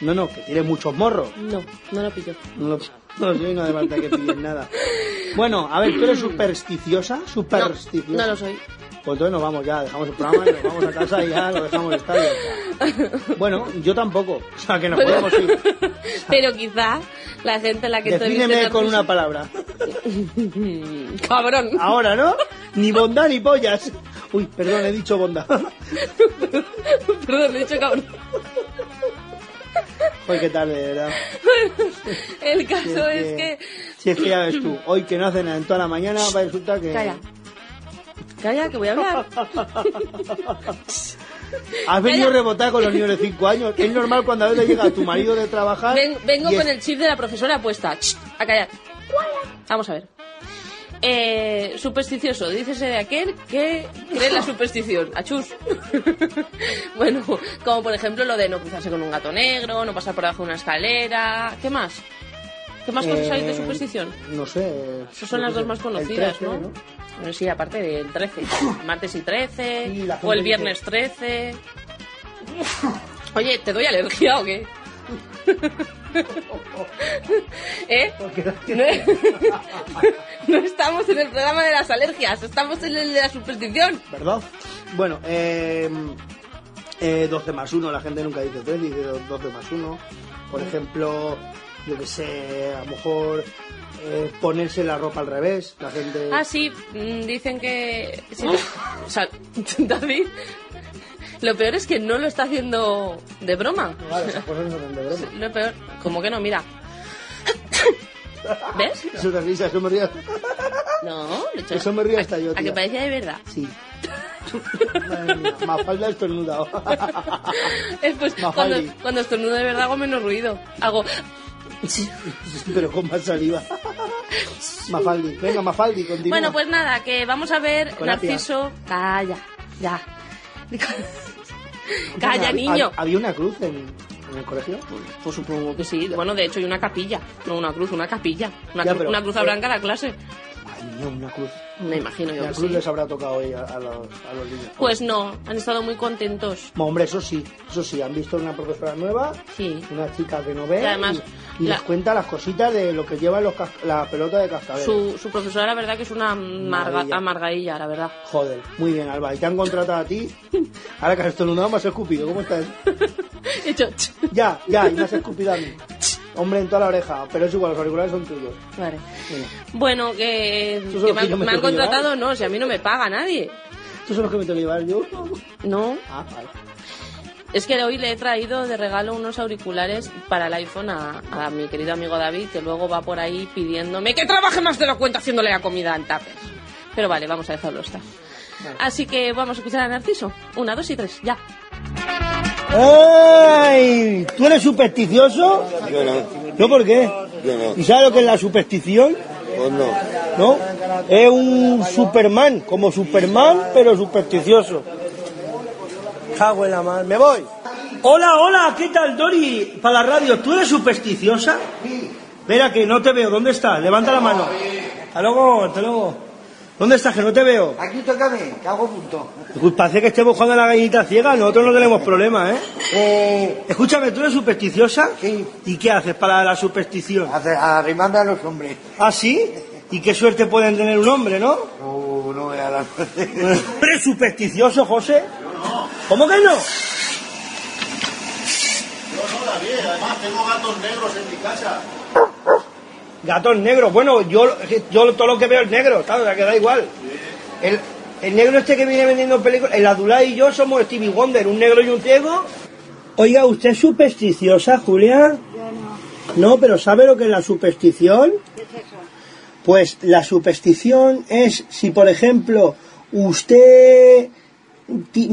No, no, que tienes muchos morros. No, no lo pillo. No lo, no sé, no hace falta que pilles nada. Bueno, a ver, ¿tú eres supersticiosa? ¿Supersticiosa? No lo soy. Pues entonces nos vamos ya, dejamos el programa y nos vamos a casa y ya lo dejamos estar. ya. Bueno, yo tampoco. O sea, que nos podemos ir. Pero quizá la gente a la que Defíneme con una palabra. *laughs* Cabrón. Ahora, ¿no? Ni bondad ni pollas. Uy, perdón, he dicho bondad. *laughs* Perdón, he dicho cabrón. Uy, qué tarde, de verdad. El caso Si es que... Si es que ya ves tú, hoy que no hacen nada en toda la mañana, va a resultar que... Calla. Calla, que voy a hablar. *laughs* Has venido Calla. rebotada con los niños de 5 años. Es normal cuando a veces llega tu marido de trabajar. Ven- vengo con es- el chip de la profesora puesta. A callar. Vamos a ver. Eh, supersticioso, dícese de aquel que cree en la superstición. Achus. *laughs* bueno, como por ejemplo lo de no cruzarse con un gato negro, no pasar por debajo de una escalera. ¿Qué más? ¿Qué más cosas hay de Eh, superstición? No sé. Esas son las dos más conocidas, ¿no? Bueno, sí, aparte del 13. *coughs* Martes y 13. Sí, la o el viernes 13. Oye, ¿te doy alergia o qué? *laughs* ¿Eh? *laughs* No, estamos en el programa de las alergias, estamos en el de la superstición. ¿Verdad? Bueno, eh, eh, 12 más 1, la gente nunca dice 3, dice 12 más 1. Por ejemplo, yo que sé, a lo mejor eh, ponerse la ropa al revés, la gente... Ah, sí, mm, dicen que... sí, *laughs* o sea, David, lo peor es que no lo está haciendo de broma. Vale, esas cosas no son de broma. Lo peor, como que no, mira. *laughs* ¿Ves? Es una risa, eso me río. No, lo he hecho- Eso me río hasta yo, A que tía. parecía de verdad. Sí. *laughs* Madre mía, Mafalda estornudado. *laughs* Eh, pues cuando, cuando estornudo de verdad hago menos ruido. Hago... Pero con más saliva. Mafaldi, venga Mafaldi, continúa. Bueno, pues nada, que vamos a ver. Narciso... Calla, ya. Calla, niño. hab- ¿Había una cruz en, en el colegio? Pues supongo que sí. Bueno, de hecho hay una capilla. No una cruz, una capilla. Una, Ya, cru- pero- una cruz blanca a la clase. Niño, una cruz. Me imagino yo La que cruz sí. les habrá tocado hoy a, a los, a los niños. Pues no, han estado muy contentos. Bueno, hombre, eso sí, eso sí, han visto una profesora nueva, Sí. una chica que no ve Y además, y, y la- les cuenta las cositas de lo que llevan los la pelota de cascabel. Su, su profesora, la verdad, que es una amarga, Maravilla. amargadilla, la verdad. Joder, muy bien, Alba. ¿Y te han contratado a ti? Ahora que has estornudado me has escupido, ¿cómo estás? *laughs* He hecho... Ya, ya, y me has escupido a mí. Hombre, en toda la oreja, pero es igual, los auriculares son tuyos. Vale. Bueno, que, ¿Tú me, han, me me han tengo que contratado, no, si a mí no me paga nadie. ¿Estos son los que me tengo que llevar yo? No, Ah, vale. es que hoy le he traído de regalo unos auriculares para el iPhone a, a mi querido amigo David, que luego va por ahí pidiéndome que trabaje más de la cuenta haciéndole la comida en tapes. Pero vale, vamos a dejarlo estar. Así que vamos a escuchar a Narciso. Una, dos y tres, ya. ¡Ay! ¿Tú eres supersticioso? Yo no, ¿No por qué? yo no. ¿Y sabes lo que es la superstición? Pues no. ¿No? Es un Superman, como Superman, pero supersticioso. Cago en la madre. Me voy. Hola, hola, ¿qué tal, Dori? Para la radio, ¿tú eres supersticiosa? Espera, que no te veo. ¿Dónde estás? Levanta la mano. Hasta luego, hasta luego. ¿Dónde estás? Que no te veo. Aquí tócame, que hago punto. Pues parece que estemos jugando a la gallinita ciega. Nosotros no tenemos problema, ¿eh? Escúchame, ¿tú eres supersticiosa? Sí. ¿Y qué haces para la superstición? Hace- Arrimando a los hombres. ¿Ah, sí? ¿Y qué suerte pueden tener un hombre, no? Uh, no vea la *laughs* suerte. ¿Eres supersticioso, José? ¿Cómo que no? además tengo gatos negros en mi casa. Gatos negros. Bueno, yo, yo todo lo que veo es negro, o sea que da igual. El, el negro este que viene vendiendo películas, el Adulá y yo somos Stevie Wonder, un negro y un ciego. Oiga, ¿usted es supersticiosa, Julia? No, pero ¿sabe lo que es la superstición? Pues la superstición es si, por ejemplo, usted,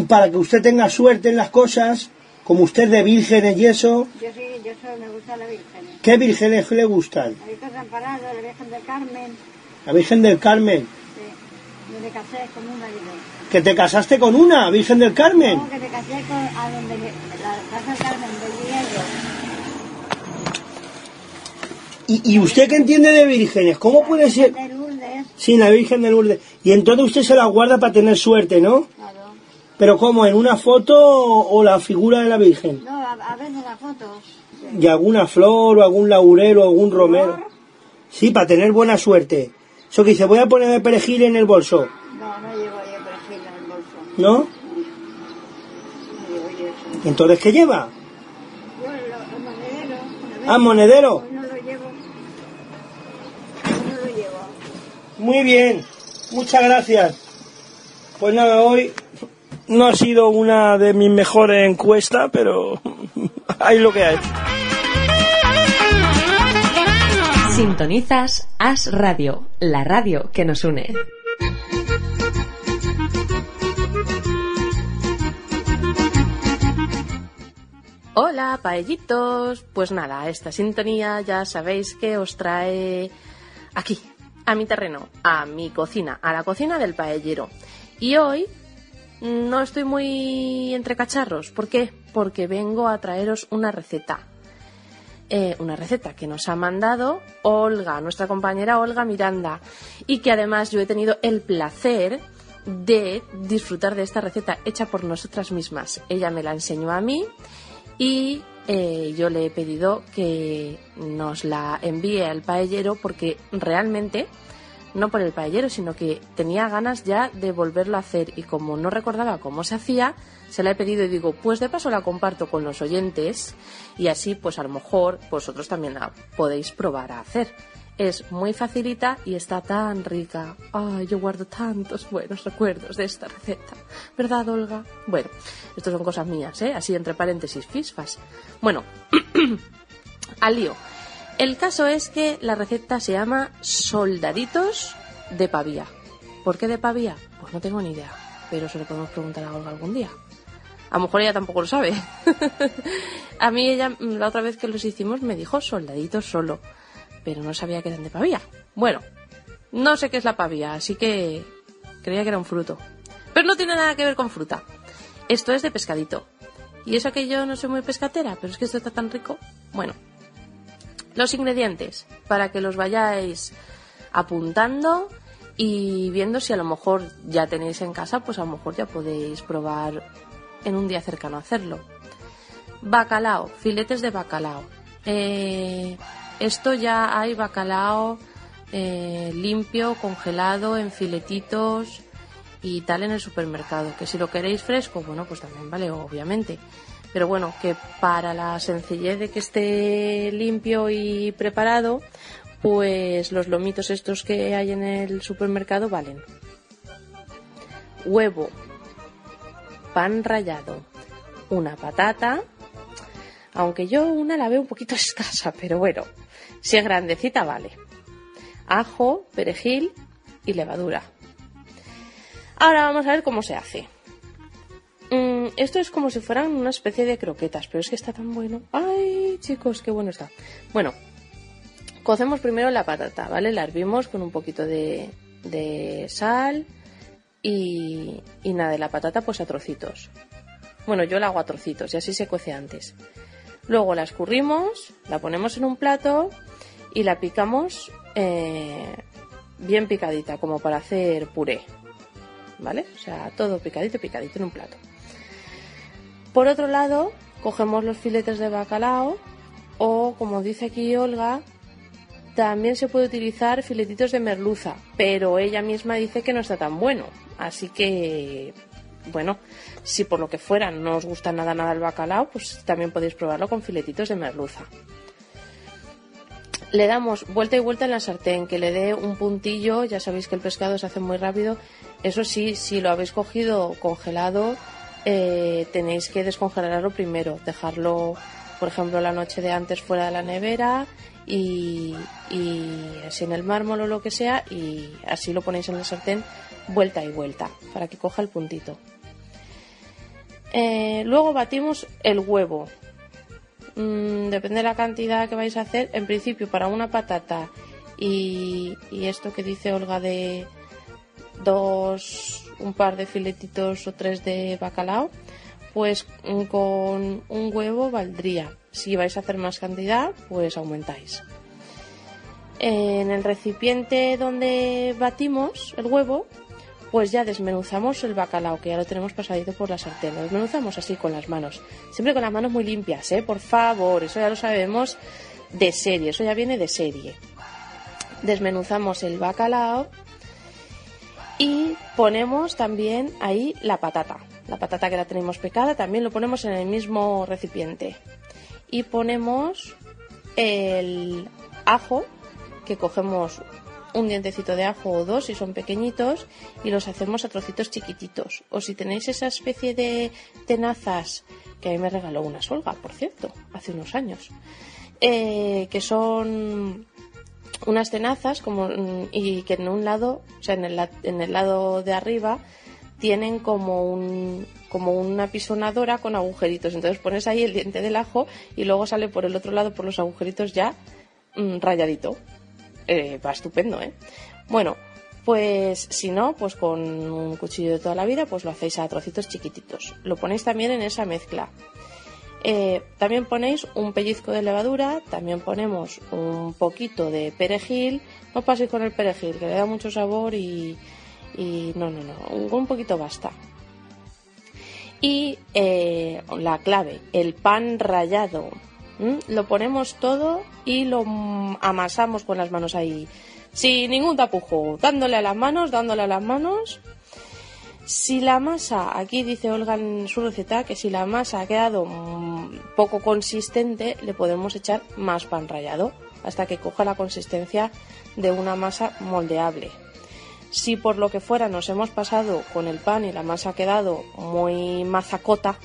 para que usted tenga suerte en las cosas, como usted de vírgenes y eso, Yo sí, yo soy, me gusta la Virgen. ¿qué vírgenes le gustan? La Virgen Desamparada, la Virgen del Carmen. La Virgen del Carmen. Sí. Yo me casé con una Virgen. ¿Que te casaste con una, Virgen del Carmen? No, que me casé con, a donde me- la casa del Carmen, del dinero. ¿Y, y usted qué entiende de vírgenes? ¿Cómo puede ser? De Lourdes, Sí, la Virgen de Lourdes. Y entonces usted se la guarda para tener suerte, ¿no? claro. Pero ¿cómo? ¿En una foto o, la figura de la Virgen? No, a, a veces las fotos. Sí. ¿Y alguna flor o algún laurel o algún romero? Sí, para tener buena suerte. Eso que dice, voy a ponerme perejil en el bolso, No, no llevo yo perejil en el bolso. ¿no? No llevo yo eso. Entonces, ¿qué lleva? Yo monedero. Ah, monedero. No lo llevo. No lo llevo. Muy bien, muchas gracias. Pues nada, hoy no ha sido una de mis mejores encuestas, pero *laughs* hay lo que hay. Sintonizas As Radio, la radio que nos une. Hola, paellitos. Pues nada, esta sintonía ya sabéis que os trae aquí, a mi terreno, a mi cocina, a la cocina del paellero. Y hoy no estoy muy entre cacharros. ¿Por qué? Porque vengo a traeros una receta. Eh, una receta que nos ha mandado Olga, nuestra compañera Olga Miranda, y que además yo he tenido el placer de disfrutar de esta receta hecha por nosotras mismas. Ella me la enseñó a mí y eh, yo le he pedido que nos la envíe al paellero porque realmente no por el paellero, sino que tenía ganas ya de volverlo a hacer y como no recordaba cómo se hacía, se la he pedido y digo, pues de paso la comparto con los oyentes y así pues a lo mejor vosotros también la podéis probar a hacer. Es muy facilita y está tan rica. Ay, yo guardo tantos buenos recuerdos de esta receta. ¿Verdad, Olga? Bueno, esto son cosas mías, ¿eh? Así entre paréntesis, fisfas. Bueno, *clears throat* al lío. El caso es que la receta se llama soldaditos de pavía. ¿Por qué de pavía? Pues no tengo ni idea, pero se lo podemos preguntar a Olga algún día. A lo mejor ella tampoco lo sabe. *laughs* a mí ella, la otra vez que los hicimos, me dijo soldaditos solo, pero no sabía que eran de pavía. Bueno, no sé qué es la pavía, así que creía que era un fruto. Pero no tiene nada que ver con fruta. Esto es de pescadito. Y eso que yo no soy muy pescatera, pero es que esto está tan rico. Bueno, los ingredientes, para que los vayáis apuntando y viendo si a lo mejor ya tenéis en casa, pues a lo mejor ya podéis probar en un día cercano hacerlo. Bacalao, filetes de bacalao. Eh, esto ya hay bacalao eh, limpio, congelado, en filetitos y tal en el supermercado. Que si lo queréis fresco, bueno, pues también vale, obviamente. Pero bueno, que para la sencillez de que esté limpio y preparado, pues los lomitos estos que hay en el supermercado valen. Huevo, pan rallado, una patata, aunque yo una la veo un poquito *laughs* escasa, pero bueno, si es grandecita vale. Ajo, perejil y levadura. Ahora vamos a ver cómo se hace. Mm, esto es como si fueran una especie de croquetas, pero es que está tan bueno. ¡Ay, chicos, qué bueno está! Bueno, cocemos primero la patata, ¿vale? La hervimos con un poquito de, sal y, y nada, de la patata pues a trocitos. Bueno, yo la hago a trocitos y así se cuece antes. Luego la escurrimos, la ponemos en un plato y la picamos eh, bien picadita, como para hacer puré. ¿Vale? O sea, todo picadito, picadito en un plato. Por otro lado, cogemos los filetes de bacalao o, como dice aquí Olga, también se puede utilizar filetitos de merluza, pero ella misma dice que no está tan bueno. Así que, bueno, si por lo que fuera no os gusta nada nada el bacalao, pues también podéis probarlo con filetitos de merluza. Le damos vuelta y vuelta en la sartén, que le dé un puntillo, ya sabéis que el pescado se hace muy rápido. Eso sí, si lo habéis cogido congelado, eh, tenéis que descongelarlo primero, dejarlo, por ejemplo, la noche de antes fuera de la nevera y, así en el mármol o lo que sea y así lo ponéis en la sartén vuelta y vuelta para que coja el puntito. Eh, luego batimos el huevo. Mm, depende de la cantidad que vais a hacer. En principio, para una patata y, y esto que dice Olga de dos, un par de filetitos o tres de bacalao, pues mm, con un huevo valdría. Si vais a hacer más cantidad, pues aumentáis. En el recipiente donde batimos el huevo, pues ya desmenuzamos el bacalao, que ya lo tenemos pasadito por la sartén. Lo desmenuzamos así con las manos. Siempre con las manos muy limpias, ¿eh? Por favor, eso ya lo sabemos de serie, eso ya viene de serie. Desmenuzamos el bacalao y ponemos también ahí la patata. La patata que la tenemos picada también lo ponemos en el mismo recipiente. Y ponemos el ajo, que cogemos un dientecito de ajo o dos si son pequeñitos y los hacemos a trocitos chiquititos. O si tenéis esa especie de tenazas, que a mí me regaló una solga, por cierto, hace unos años, eh, que son unas tenazas como, mm, y que en un lado, o sea, en el, en el lado de arriba tienen como un como una pisonadora con agujeritos. Entonces pones ahí el diente del ajo y luego sale por el otro lado por los agujeritos ya mm, rayadito. Eh, va estupendo, ¿eh? Bueno, pues si no, pues con un cuchillo de toda la vida, pues lo hacéis a trocitos chiquititos. Lo ponéis también en esa mezcla. Eh, también ponéis un pellizco de levadura, también ponemos un poquito de perejil. No paséis con el perejil, que le da mucho sabor y, y no, no, no, un, poquito basta. Y eh, la clave, el pan rallado. Lo ponemos todo y lo amasamos con las manos ahí, sin ningún tapujo, dándole a las manos, dándole a las manos. Si la masa, aquí dice Olga en su receta que si la masa ha quedado mm, poco consistente, le podemos echar más pan rallado hasta que coja la consistencia de una masa moldeable. Si por lo que fuera nos hemos pasado con el pan y la masa ha quedado muy mazacota,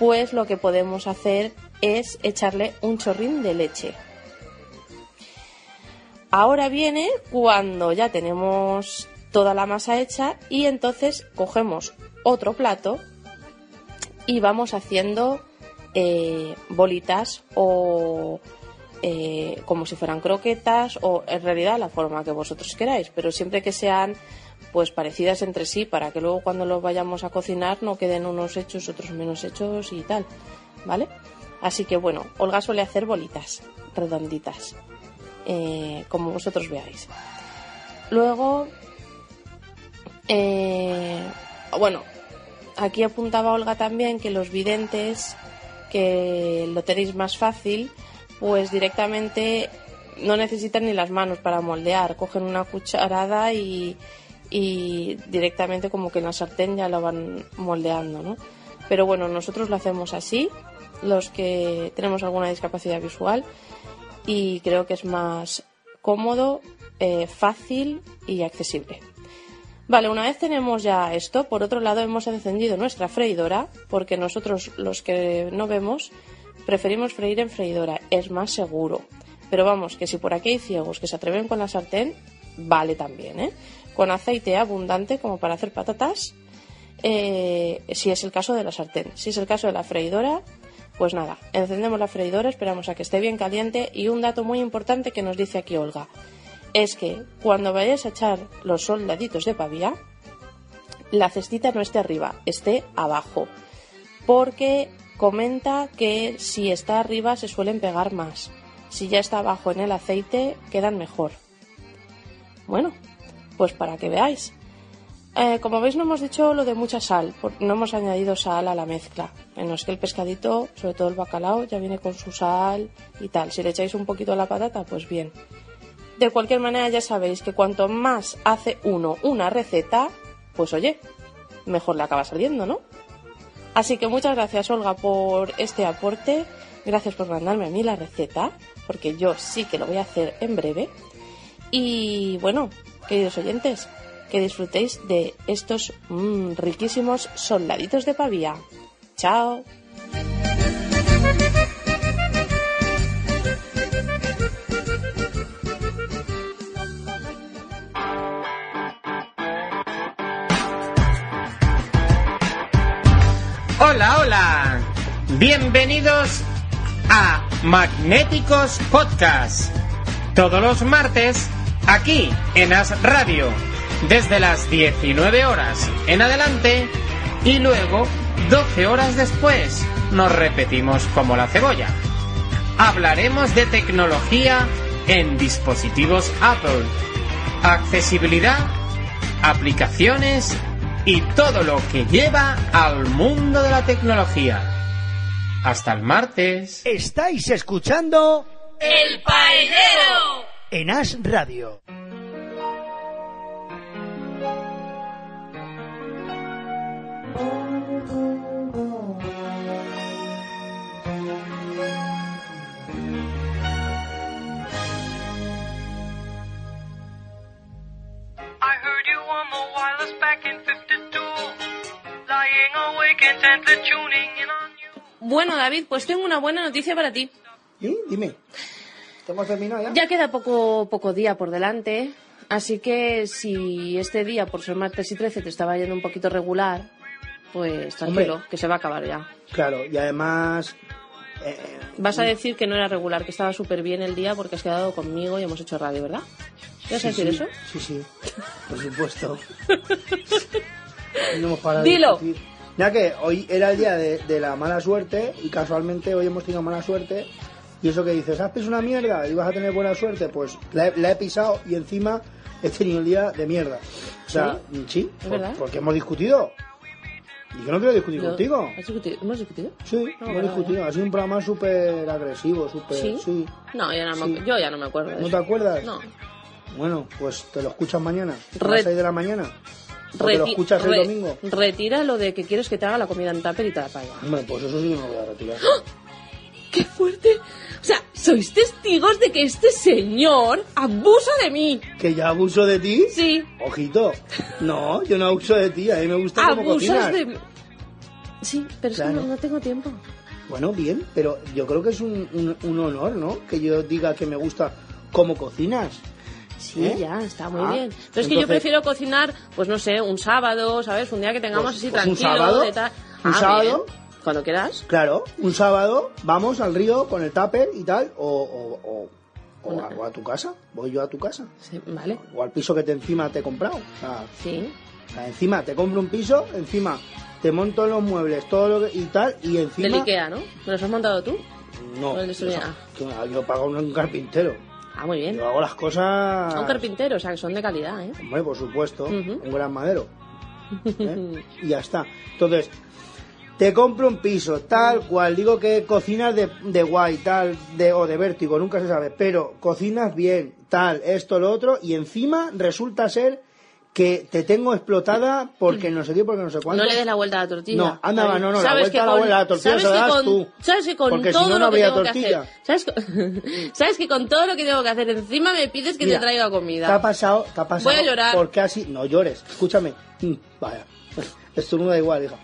pues lo que podemos hacer es echarle un chorrín de leche. Ahora viene cuando ya tenemos toda la masa hecha y entonces cogemos otro plato y vamos haciendo eh, bolitas o eh, como si fueran croquetas o en realidad la forma que vosotros queráis, pero siempre que sean pues parecidas entre sí para que luego cuando los vayamos a cocinar no queden unos hechos, otros menos hechos y tal, ¿vale? Así que bueno, Olga suele hacer bolitas redonditas, eh, como vosotros veáis. Luego, eh, bueno, aquí apuntaba Olga también que los videntes, que lo tenéis más fácil, pues directamente no necesitan ni las manos para moldear, cogen una cucharada y, y directamente como que en la sartén ya lo van moldeando, ¿no? Pero bueno, nosotros lo hacemos así, los que tenemos alguna discapacidad visual, y creo que es más cómodo, eh, fácil y accesible. Vale, una vez tenemos ya esto, por otro lado hemos encendido nuestra freidora, porque nosotros los que no vemos preferimos freír en freidora, es más seguro. Pero vamos, que si por aquí hay ciegos que se atreven con la sartén, vale también, ¿eh? Con aceite abundante como para hacer patatas, eh, si es el caso de la sartén. Si es el caso de la freidora, pues nada, encendemos la freidora, esperamos a que esté bien caliente y un dato muy importante que nos dice aquí Olga es que cuando vayáis a echar los soldaditos de pavía, la cestita no esté arriba, esté abajo, porque comenta que si está arriba se suelen pegar más, si ya está abajo en el aceite quedan mejor. Bueno, pues para que veáis. Eh, como veis no hemos dicho lo de mucha sal, no hemos añadido sal a la mezcla. Bueno, es que el pescadito, sobre todo el bacalao, ya viene con su sal y tal. Si le echáis un poquito a la patata, pues bien. De cualquier manera ya sabéis que cuanto más hace uno una receta, pues oye, mejor le acaba saliendo, ¿no? Así que muchas gracias Olga por este aporte, gracias por mandarme a mí la receta, porque yo sí que lo voy a hacer en breve. Y bueno, queridos oyentes, que disfrutéis de estos mm, riquísimos soldaditos de pavía. Chao. Bienvenidos a Magnéticos Podcast. Todos los martes, aquí en As Radio, desde las 19 horas en adelante y luego 12 horas después. Nos repetimos como la cebolla. Hablaremos de tecnología en dispositivos Apple, accesibilidad, aplicaciones y todo lo que lleva al mundo de la tecnología. Hasta el martes. Estáis escuchando El Paellero. en As Radio. I heard you on the wireless back in 52. Lying awake intently tuning in on. Bueno, David, pues tengo una buena noticia para ti. Dime. ¿Estamos terminados ya? Ya queda poco, poco día por delante, así que si este día, por ser martes y 13, te estaba yendo un poquito regular, pues tranquilo, Hombre. que se va a acabar ya. Claro, y además... eh, Vas a decir que no era regular, que estaba súper bien el día porque has quedado conmigo y hemos hecho radio, ¿verdad? ¿Vas a Sí, decir sí, eso? Sí, sí, por supuesto. *laughs* no hemos parado Dilo. de. Ya que hoy era el día de, de la mala suerte y casualmente hoy hemos tenido mala suerte y eso que dices, has pisado una mierda y vas a tener buena suerte, pues la he, la he pisado y encima he tenido el día de mierda. O sea, sí, ¿Es por- verdad? porque hemos discutido. Y yo no quiero discutir No. contigo. ¿Has discutido? ¿Hemos discutido? Sí, No, hemos discutido. Ha sido un programa súper agresivo, súper... ¿Sí? sí. No, yo, no me, yo ya no me acuerdo. ¿No eso. te acuerdas? No. Bueno, pues te lo escuchas mañana, a Re- las 6 de la mañana. Te lo Reti- escuchas el domingo. Retira lo de que quieres que te haga la comida en tupper y te la paga. Hombre, pues eso sí no lo voy a retirar. ¡Qué fuerte! O sea, sois testigos de que este señor abusa de mí. ¿Que ya abuso de ti? Sí. Ojito. No, yo no abuso de ti, a mí me gusta cómo Abusas cocinas. de mí. Sí, pero es Claro. que no, no tengo tiempo. Bueno, bien, pero yo creo que es un, un- un honor, ¿no? Que yo diga que me gusta cómo cocinas. Sí, ¿Eh? ya, está muy Ah, bien. Pero es que yo entonces- prefiero cocinar, pues no sé, un sábado, ¿sabes? Un día que tengamos Pues- así pues un tranquilo. sábado, de tal. un Ah, sábado. Cuando quieras. Claro, un sábado vamos al río con el tupper y tal, o, o, o- o a, o a tu casa, voy yo a tu casa. Sí, vale. O al piso que te encima te he comprado. O sea, Sí. o sea, encima te compro un piso, encima te monto los muebles, todo lo que, y tal, y encima... Del Ikea, ¿no? ¿Me los has montado tú? No, yo pago un carpintero. Ah, muy bien. Yo hago las cosas... A un carpintero, o sea, que son de calidad, ¿eh? Hombre, por supuesto, un gran madero. ¿eh? *laughs* y ya está. Entonces, te compro un piso, tal cual. Digo que cocinas de, de guay, tal, de, o de vértigo, nunca se sabe. Pero cocinas bien, tal, esto, lo otro. Y encima resulta ser que te tengo explotada porque no sé qué, porque no sé cuánto. No le des la vuelta a la tortilla. No, anda, Ahí. va, no, no, la ¿Sabes vuelta la con- vuelta a la tortilla ¿sabes se la das con- tú. ¿Sabes que con Porque si todo no, no lo que tengo tortilla. que hacer... ¿sabes, que- *laughs* ¿Sabes que con todo lo que tengo que hacer encima me pides que Mira, te traiga ¿Qué ha comida? pasado? ¿Qué ha pasado? Voy a llorar. Porque así. No llores, escúchame. Mm, Vaya. *laughs* Esto no da igual, hija.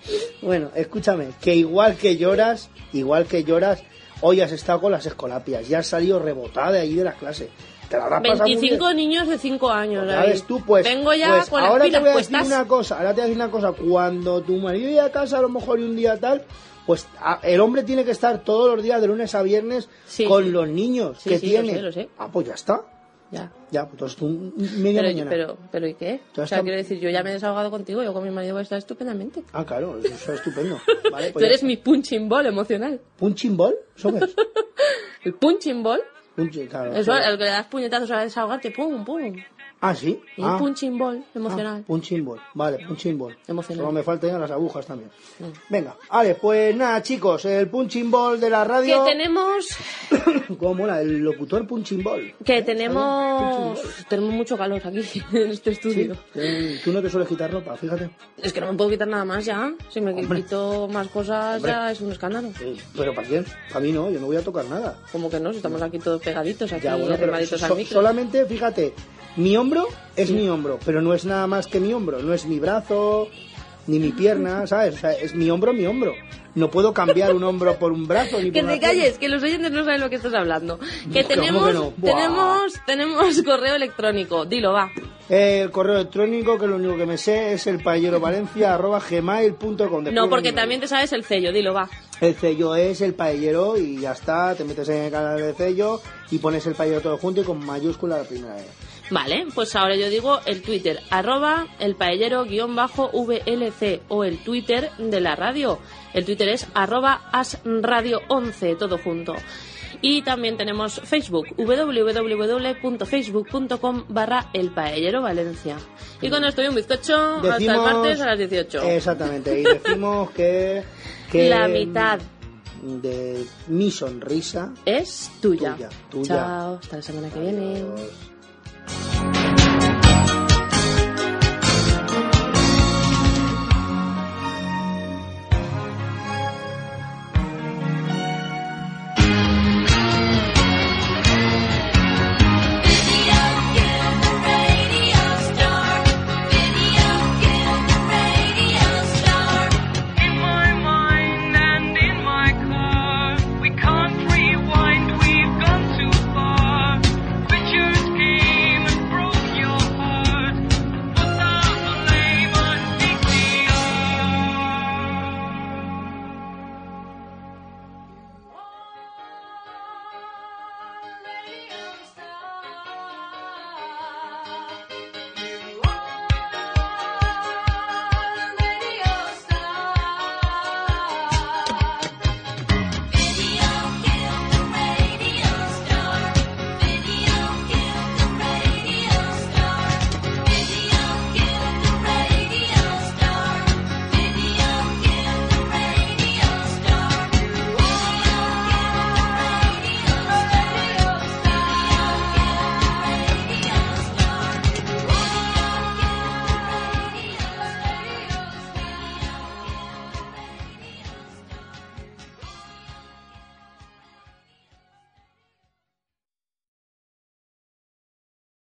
Bueno, escúchame. Que igual que lloras, igual que lloras, hoy has estado con las escolapias. Ya has salido rebotada de allí de las clases. Te la habrás pasado muy bien. 25 niños de 5 años. David. ves tú, pues. Vengo ya pues con ahora las te voy a decir puestas. una cosa. Ahora te voy a decir una cosa. Cuando tu marido llega a casa, a lo mejor y un día tal, pues a- el hombre tiene que estar todos los días de lunes a viernes Sí, con sí. los niños Sí, que sí, lo tiene. sé, lo sé. Ah, pues ya está. Ya. Ya, pues tú media Pero, mañana. pero, pero ¿y qué? O sea, quiero decir, yo ya me he desahogado contigo, yo con mi marido voy a estar estupendamente. Ah, claro, eso es estupendo. *laughs* Vale, Tú pues ya eres mi punching ball emocional. ¿Punching ball? ¿Eso es? *laughs* El punching ball. Eso, el que le das puñetazos a desahogarte, pum, pum. Ah, sí. Y ah. un punching ball emocional. Ah, punching ball. Vale, punching ball. Emocional. Solo me faltan ya las agujas también. Venga, vale, pues nada, chicos, el punching ball de la Que radio. tenemos, *coughs* ¿Cómo mola? El locutor punching ball. que tenemos, tenemos mucho calor aquí *laughs* en este estudio. Eh, Tú no te sueles quitar ropa, fíjate. Es que no me puedo quitar nada más ya. Si me Hombre. quito más cosas Hombre. ya es un escándalo. Eh, ¿Pero para quién? Para mí no, yo no voy a tocar nada. Como que no, si estamos aquí todos pegaditos, aquí Ya, bueno, pero so- al micro. solamente, fíjate, mi hombro es mi hombro, pero no es nada más que mi hombro, no es mi brazo, ni mi pierna, ¿sabes? O sea, es mi hombro, mi hombro. No puedo cambiar un hombro por un brazo ni *laughs* por Que te pierna. calles, que los oyentes no saben lo que estás hablando. Que ¿Cómo tenemos, que no? Buah. tenemos, tenemos correo electrónico. Dilo, va. El correo electrónico, que lo único que me sé es el paellerovalencia.gmail.com *laughs* No, porque también te sabes el sello, dilo, va. El sello es el paellero y ya está, te metes en el canal de sello y pones el paellero todo junto y con mayúscula la primera vez. Vale, pues ahora yo digo el Twitter, arroba el paellero guion bajo VLC o el Twitter de la radio. El Twitter es arroba asradio11, todo junto. Y también tenemos Facebook, www.facebook.com barra el paellero Valencia. Y con esto y un bizcocho hasta el martes a las 18. Exactamente, y decimos que, *laughs* que La mitad de mi sonrisa es tuya. Tuya, tuya. Chao, hasta la semana que viene.